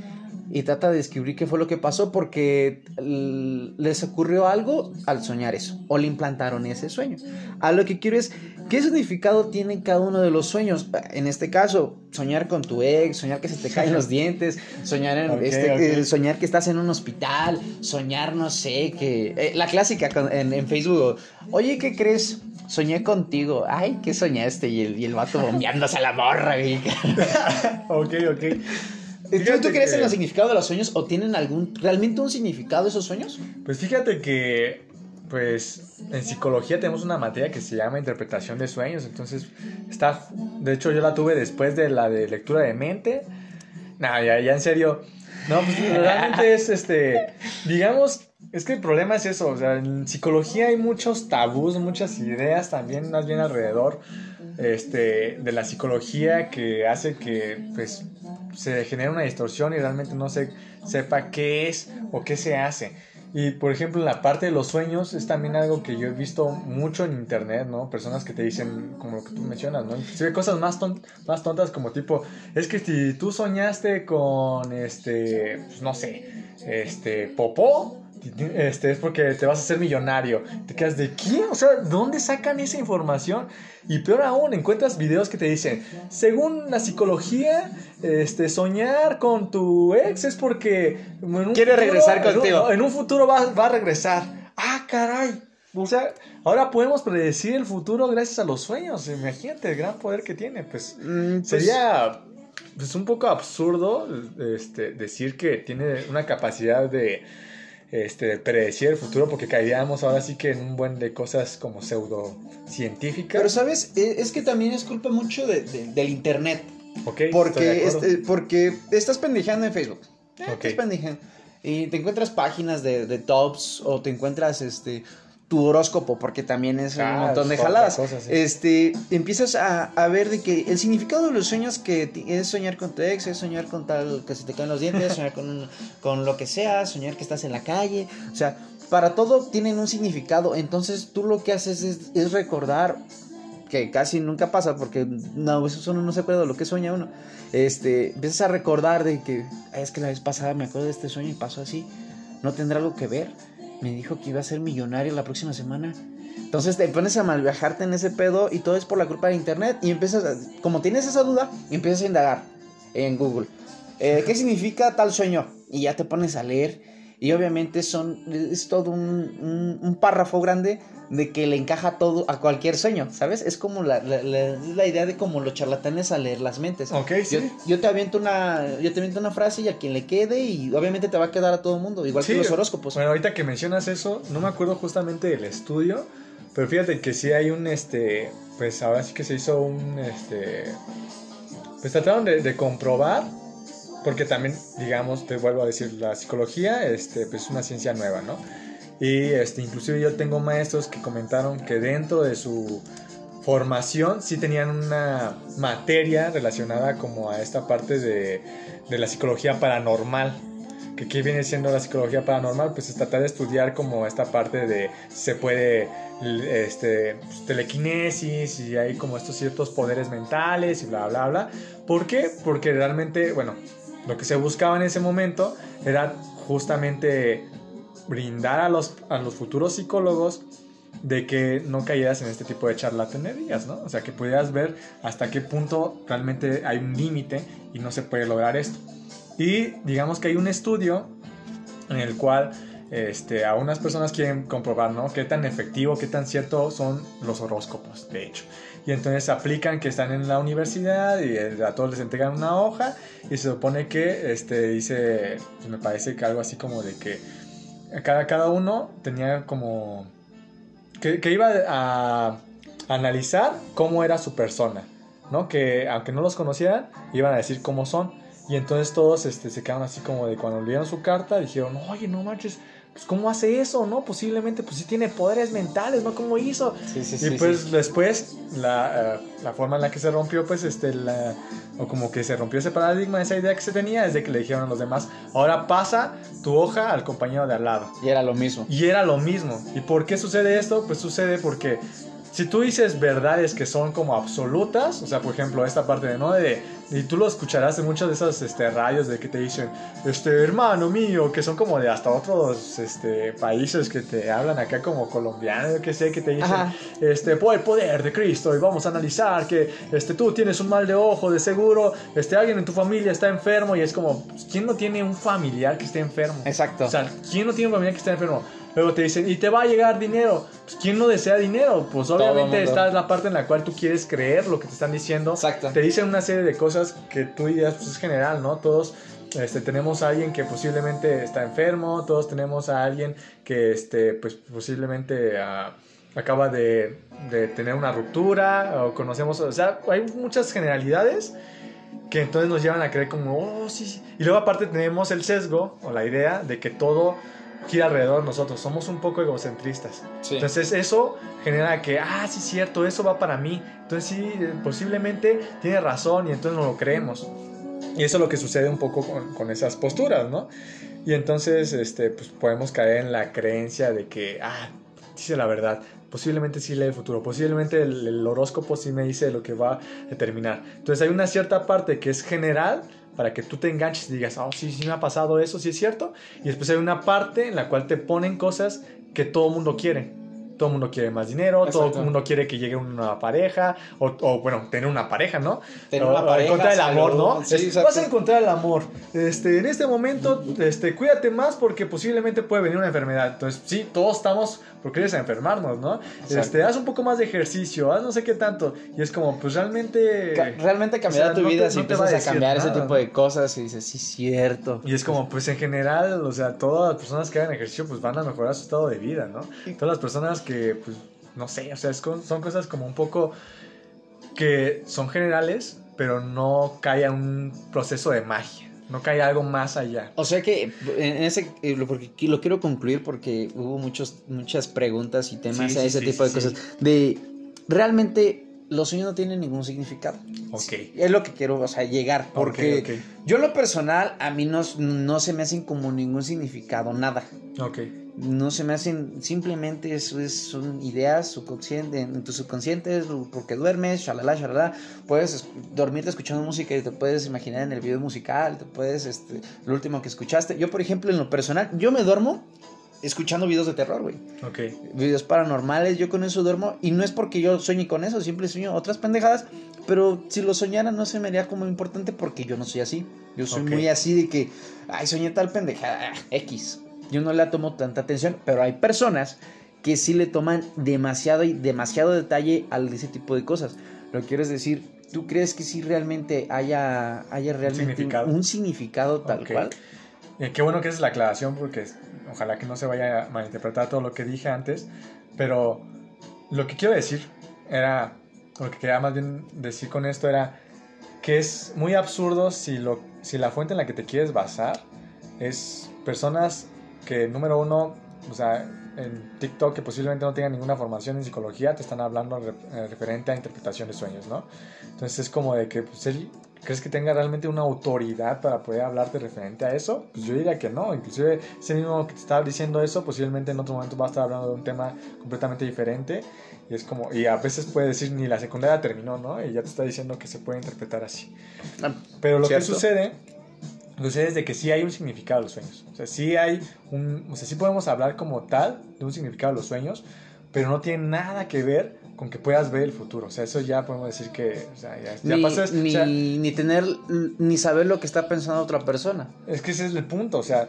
y trata de descubrir qué fue lo que pasó porque les ocurrió algo al soñar eso o le implantaron ese sueño. A lo que quiero es, ¿qué significado tiene cada uno de los sueños? En este caso, soñar con tu ex, soñar que se te caen los dientes, soñar, en, este, soñar que estás en un hospital, soñar, no sé, que... Eh, la clásica en, en Facebook, oye, ¿qué crees? soñé contigo. Ay, ¿qué soñaste? Y el, y el vato bombeándose a la morra, ok, ok. ¿Tú, crees en el significado de los sueños o tienen algún realmente un significado esos sueños? Pues fíjate que pues en psicología tenemos una materia que se llama interpretación de sueños, entonces está de hecho yo la tuve después de la de lectura de mente. No, ya, ya en serio. No, pues realmente es este, digamos, es que el problema es eso, o sea, en psicología hay muchos tabús, muchas ideas también más bien alrededor este, de la psicología que hace que pues se genere una distorsión y realmente no se sepa qué es o qué se hace. Y por ejemplo, la parte de los sueños es también algo que yo he visto mucho en internet, ¿no? Personas que te dicen, como lo que tú mencionas, ¿no? Inclusive cosas más, más tontas como tipo, es que si tú soñaste con, este, pues, no sé, este, popó, este, es porque te vas a hacer millonario. Te quedas de quién, o sea, ¿dónde sacan esa información? Y peor aún, encuentras videos que te dicen, según la psicología, este, soñar con tu ex es porque quiere regresar contigo. En un, futuro va, va, a regresar. Ah, caray. O sea, ahora podemos predecir el futuro gracias a los sueños. Imagínate el gran poder que tiene. Pues, mm, pues sería pues, un poco absurdo este, decir que tiene una capacidad de este, predecir el futuro porque caeríamos ahora sí que en un buen de cosas como pseudocientíficas. Pero sabes, e, es que también es culpa mucho del internet. Ok. Porque, este, porque estás pendejando en Facebook. Eh, estás pendejando. Y te encuentras páginas de, de tops o te encuentras este tu horóscopo, porque también es un ah, montón de jaladas. Este, empiezas a, a, ver de que el significado de los sueños que es soñar con tu ex, es soñar con tal que se te caen los dientes, soñar con, con lo que sea, soñar que estás en la calle, o sea, para todo tienen un significado, entonces tú lo que haces es, es recordar que casi nunca pasa porque no, eso uno no se acuerda de lo que sueña uno. Este, empiezas a recordar de que es que la vez pasada me acuerdo de este sueño y pasó así. No tendrá algo que ver me dijo que iba a ser millonario la próxima semana. Entonces te pones a malviajarte en ese pedo y todo es por la culpa de internet y empiezas, como tienes esa duda, empiezas a indagar en Google. Eh, ¿Qué significa tal sueño? Y ya te pones a leer y obviamente son, es todo un, un párrafo grande de que le encaja todo a cualquier sueño, ¿sabes? Es como la, la, idea de como los charlatanes a leer las mentes. Ok, sí. Yo, te aviento una, yo te aviento una frase y a quien le quede y obviamente te va a quedar a todo el mundo, igual que los horóscopos. Bueno, ahorita que mencionas eso, no me acuerdo justamente del estudio, pero fíjate que sí hay un, este, pues ahora sí que se hizo un, este, pues trataron de, de comprobar porque también, digamos, te vuelvo a decir, la psicología este, pues, es una ciencia nueva, ¿no? Y este, inclusive yo tengo maestros que comentaron que dentro de su formación sí tenían una materia relacionada como a esta parte de, de la psicología paranormal. Que ¿Qué viene siendo la psicología paranormal? Pues es tratar de estudiar como esta parte de se puede este, pues, telequinesis y hay como estos ciertos poderes mentales y bla, bla, bla. ¿Por qué? Porque realmente, bueno, lo que se buscaba en ese momento era justamente brindar a los, a los futuros psicólogos de que no cayeras en este tipo de charlatanerías, ¿no? O sea, que pudieras ver hasta qué punto realmente hay un límite y no se puede lograr esto. Y digamos que hay un estudio en el cual este, a unas personas quieren comprobar, ¿no? Qué tan efectivo, qué tan cierto son los horóscopos, de hecho. Y entonces aplican que están en la universidad y a todos les entregan una hoja y se supone que, este, dice, me parece que algo así como de que cada, cada uno tenía como... Que, iba a, analizar cómo era su persona, ¿no? Que aunque no los conocieran, iban a decir cómo son. Y entonces todos este, se quedaron así como de cuando leyeron su carta, dijeron, oye, no manches, pues ¿cómo hace eso? ¿No? Posiblemente, pues sí tiene poderes mentales, ¿no? ¿Cómo hizo? Sí, sí, y pues después, la, eh, la, forma en la que se rompió, pues, este, la, o como que se rompió ese paradigma, esa idea que se tenía, es de que le dijeron a los demás, ahora pasa tu hoja al compañero de al lado. Y era lo mismo. Y era lo mismo. ¿Y por qué sucede esto? Pues sucede porque si tú dices verdades que son como absolutas, o sea, por ejemplo, esta parte de, ¿no? De, y tú lo escucharás en muchos de esos este, radios de que te dicen, este, hermano mío, que son como de hasta otros este, países que te hablan acá como colombiano, yo que sé, que te dicen, este, por el poder de Cristo, y vamos a analizar que este, tú tienes un mal de ojo, de seguro, este, alguien en tu familia está enfermo, y es como, ¿quién no tiene un familiar que esté enfermo? Exacto. O sea, ¿quién no tiene un familiar que esté enfermo? Luego te dicen, y te va a llegar dinero. Pues, ¿quién no desea dinero? Pues obviamente esta es la parte en la cual tú quieres creer lo que te están diciendo. Exacto. Te dicen una serie de cosas que tú dirías, pues es general, ¿no? Todos este, tenemos a alguien que posiblemente está enfermo, todos tenemos a alguien que este, pues, posiblemente ah, acaba de, de, tener una ruptura, o conocemos, o sea, hay muchas generalidades que entonces nos llevan a creer como, oh, sí, sí. Y luego aparte tenemos el sesgo o la idea de que todo gira alrededor de nosotros. Somos un poco egocentristas. Entonces eso genera que, ah, sí, cierto, eso va para mí. Entonces sí, posiblemente tiene razón y entonces no lo creemos. Y eso es lo que sucede un poco con, con esas posturas, ¿no? Y entonces, este, pues podemos caer en la creencia de que, ah, dice la verdad, posiblemente sí lee el futuro, posiblemente el, el horóscopo sí me dice lo que va a determinar. Entonces hay una cierta parte que es general para que tú te enganches y digas, oh, sí, sí me ha pasado eso, sí es cierto. Y después hay una parte en la cual te ponen cosas que todo mundo quiere todo el mundo quiere más dinero, todo el mundo quiere que llegue una pareja, o, bueno, tener una pareja, ¿no? Tener una pareja. Encontrar el amor, ¿no? Sí, vas a encontrar el amor. Este, en este momento, este, cuídate más porque posiblemente puede venir una enfermedad. Entonces, sí, todos estamos porque quieres enfermarnos, ¿no? Este, haz un poco más de ejercicio, haz no sé qué tanto. Y es como, pues realmente. realmente cambiará tu vida si empiezas a, cambiar ese tipo de cosas y dices, sí, cierto. Y es como, pues en general, o sea, todas las personas que hagan ejercicio, pues van a mejorar su estado de vida, ¿no? Todas las personas que, pues, no sé, o sea, son cosas como un poco que son generales, pero no cae a un proceso de magia. No cae algo más allá. O sea que en ese eh, porque lo quiero concluir porque hubo muchos muchas preguntas y temas a ese tipo de cosas de realmente los sueños no tienen ningún significado. Ok. Es lo que quiero, o sea, llegar. Porque yo lo personal, a mí no, no se me hacen como ningún significado, nada. Ok no se me hacen, simplemente eso es, son ideas subconsciente, en tu subconsciente, porque duermes, shalala, shalala, puedes dormirte escuchando música y te puedes imaginar en el video musical, te puedes, este, lo último que escuchaste. Yo, por ejemplo, en lo personal, yo me duermo escuchando videos de terror, güey. Ok. Videos paranormales, yo con eso duermo. Y no es porque yo sueñe con eso, siempre sueño otras pendejadas. Pero si lo soñara no se me haría como importante porque yo no soy así. Yo soy muy así de que, ay, soñé tal pendejada, X yo no le tomo tanta atención, pero hay personas que sí le toman demasiado y demasiado detalle a ese tipo de cosas. Lo que quiero decir, ¿tú crees que sí realmente haya, haya realmente un significado, tal cual? Eh, qué bueno que es la aclaración porque ojalá que no se vaya a malinterpretar todo lo que dije antes, pero lo que quiero decir era, lo que quería más bien decir con esto era que es muy absurdo si, lo, si la fuente en la que te quieres basar es personas que número uno, o sea, en TikTok que posiblemente no tengan ninguna formación en psicología, te están hablando eh, referente a interpretación de sueños, ¿no? Entonces es como de que, pues, él, ¿crees que tenga realmente una autoridad para poder hablarte referente a eso? Pues yo diría que no, inclusive ese mismo que te estaba diciendo eso, posiblemente en otro momento va a estar hablando de un tema completamente diferente y es como, y a veces puede decir ni la secundaria terminó, ¿no? Y ya te está diciendo que se puede interpretar así. Ah, Pero lo que sucede es de que sí hay un significado de los sueños. O sea, sí hay un. O sea, sí podemos hablar como tal de un significado de los sueños, pero no tiene nada que ver con que puedas ver el futuro. O sea, eso ya podemos decir que. O sea, ya, ni, ni, ni, tener. Ni saber lo que está pensando otra persona. Es que ese es el punto. O sea,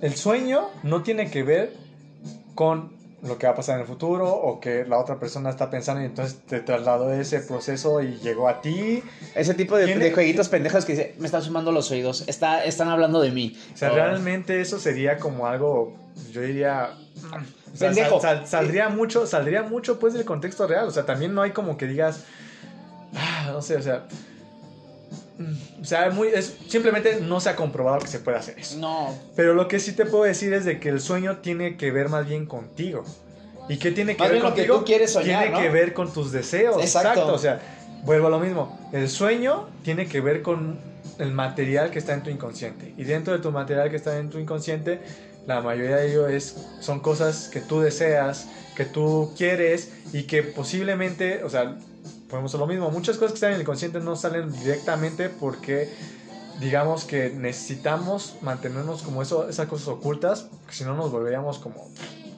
el sueño no tiene que ver con lo que va a pasar en el futuro o que la otra persona está pensando y entonces te trasladó ese proceso y llegó a ti. Ese tipo de, jueguitos pendejos que dice, me están sumando los oídos, está, están hablando de mí. O sea, realmente eso sería como algo, yo diría... Pendejo. saldría mucho, saldría mucho pues del contexto real. O sea, también no hay como que digas, ah, no sé, o sea, Mm, o sea, muy, es, simplemente no se ha comprobado que se puede hacer eso. No. Pero lo que sí te puedo decir es de que el sueño tiene que ver más bien contigo. ¿Y qué tiene que ver contigo? Que tú quieres soñar, tiene que ver con tus deseos. Exacto. O sea, vuelvo a lo mismo. El sueño tiene que ver con el material que está en tu inconsciente. Y dentro de tu material que está en tu inconsciente, la mayoría de ello es, son cosas que tú deseas, que tú quieres y que posiblemente, o sea, podemos lo mismo. Muchas cosas que están en el consciente no salen directamente porque digamos que necesitamos mantenernos como eso, esas cosas ocultas, porque si no nos volveríamos como...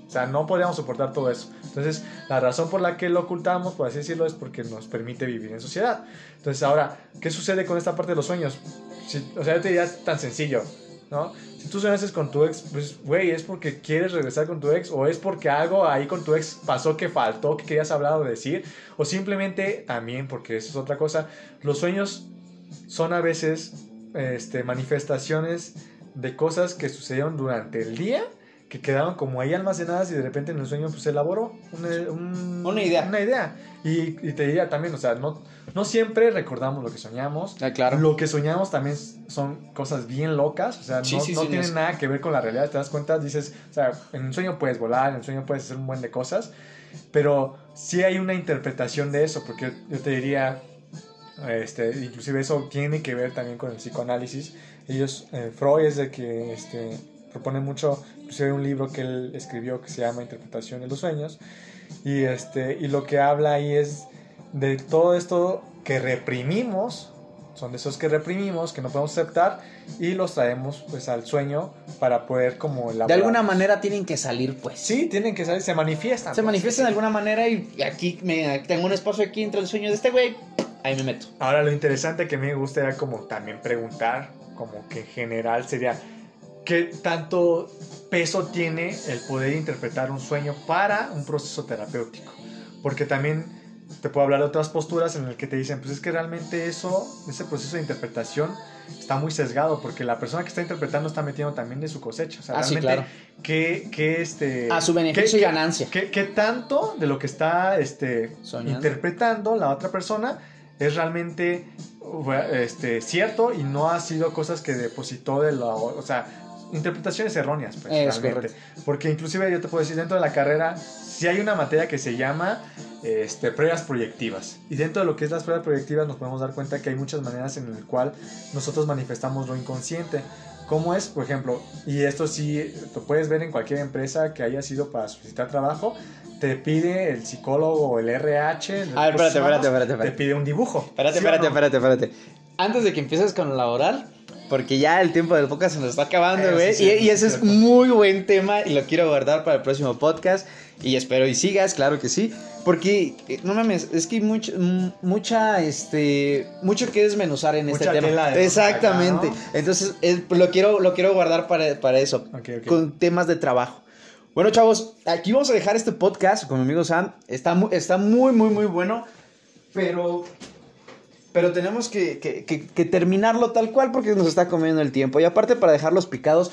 O sea, no podríamos soportar todo eso. Entonces, la razón por la que lo ocultamos, por así decirlo, es porque nos permite vivir en sociedad. Entonces, ahora, ¿qué sucede con esta parte de los sueños? o sea, yo te diría tan sencillo, ¿no? Si tú sueñas con tu ex, pues, güey, es porque quieres regresar con tu ex, o es porque algo ahí con tu ex pasó que faltó, que querías hablar o decir, o simplemente también, porque eso es otra cosa, los sueños son a veces este, manifestaciones de cosas que sucedieron durante el día que quedaron como ahí almacenadas y de repente en el sueño pues se elaboró una, una idea. Una idea. Y, te diría también, o sea, no, no siempre recordamos lo que soñamos. Ah, claro. Lo que soñamos también son cosas bien locas, o sea, no, no tienen nada que ver con la realidad, te das cuenta, dices, o sea, en un sueño puedes volar, en un sueño puedes hacer un buen de cosas, pero sí hay una interpretación de eso, porque yo te diría, este, inclusive eso tiene que ver también con el psicoanálisis. Ellos, eh, Freud es de que, este, propone mucho, pues hay un libro que él escribió que se llama Interpretación de los Sueños, y, este, y lo que habla ahí es de todo esto que reprimimos, son de esos que reprimimos, que no podemos aceptar, y los traemos pues al sueño para poder como De alguna manera tienen que salir, pues. Sí, tienen que salir, se manifiestan. Se pues. manifiestan de alguna manera y aquí me, tengo un espacio aquí entre el sueño de este güey, ahí me meto. Ahora lo interesante que me gusta era como también preguntar, como que en general sería, ¿qué tanto peso tiene el poder interpretar un sueño para un proceso terapéutico? Porque también te puedo hablar de otras posturas en las que te dicen, pues es que realmente eso, ese proceso de interpretación está muy sesgado porque la persona que está interpretando está metiendo también de su cosecha. O sea, Ah, sí, realmente, claro. ¿qué, qué, este, A su beneficio qué- y qué- ganancia. ¿Qué, qué tanto de lo que está este, Soñando. interpretando la otra persona es realmente este, cierto y no ha sido cosas que depositó de la... O sea, interpretaciones erróneas, pues, Es realmente. Porque inclusive yo te puedo decir, dentro de la carrera, si hay una materia que se llama este, pruebas proyectivas. Y dentro de lo que es las pruebas proyectivas nos podemos dar cuenta que hay muchas maneras en las cual nosotros manifestamos lo inconsciente. ¿Cómo es? Por ejemplo, y esto sí lo puedes ver en cualquier empresa que haya sido para solicitar trabajo, te pide el psicólogo o el RH. el A ver, espérate, espérate, espérate, espérate. Te pide un dibujo. Espérate, ¿sí espérate, no? espérate, espérate. Antes de que empieces con la oral, porque ya el tiempo del podcast se nos está acabando, Eh, güey. sí, y, ese es muy buen tema y lo quiero guardar para el próximo podcast. Y espero y sigas, claro que sí. Porque, eh, no mames, es que hay mucho, m- mucha, este, mucho que desmenuzar en Mucha este tema. de Exactamente. acá, Entonces, es- lo, quiero, lo quiero guardar para, para eso. Ok, ok. Con temas de trabajo. Bueno, chavos, aquí vamos a dejar este podcast con mi amigo Sam. Está, está muy, muy, muy bueno. Pero pero tenemos que, que- terminarlo tal cual porque nos está comiendo el tiempo. Y aparte para dejarlos picados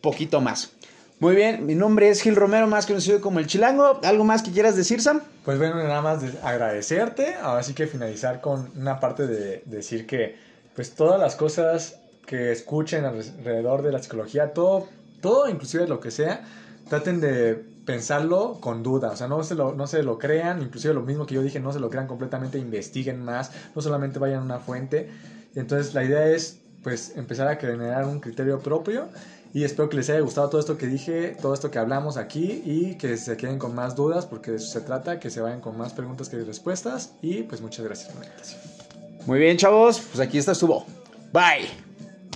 poquito más. Muy bien, mi nombre es Gil Romero, más conocido como el Chilango. ¿Algo más que quieras decir, Sam? Pues bueno, nada más de agradecerte, ahora sí que finalizar con una parte de decir que pues todas las cosas que escuchen alrededor de la psicología, todo, todo inclusive lo que sea, traten de pensarlo con duda, o sea, no se, lo, no se lo crean, inclusive lo mismo que yo dije, no se lo crean completamente, investiguen más, no solamente vayan a una fuente. Entonces la idea es pues empezar a generar un criterio propio y espero que les haya gustado todo esto que dije, todo esto que hablamos aquí y que se queden con más dudas porque de eso se trata, que se vayan con más preguntas que respuestas y pues muchas gracias por la. Muy bien, chavos, pues aquí está estuvo. Bye.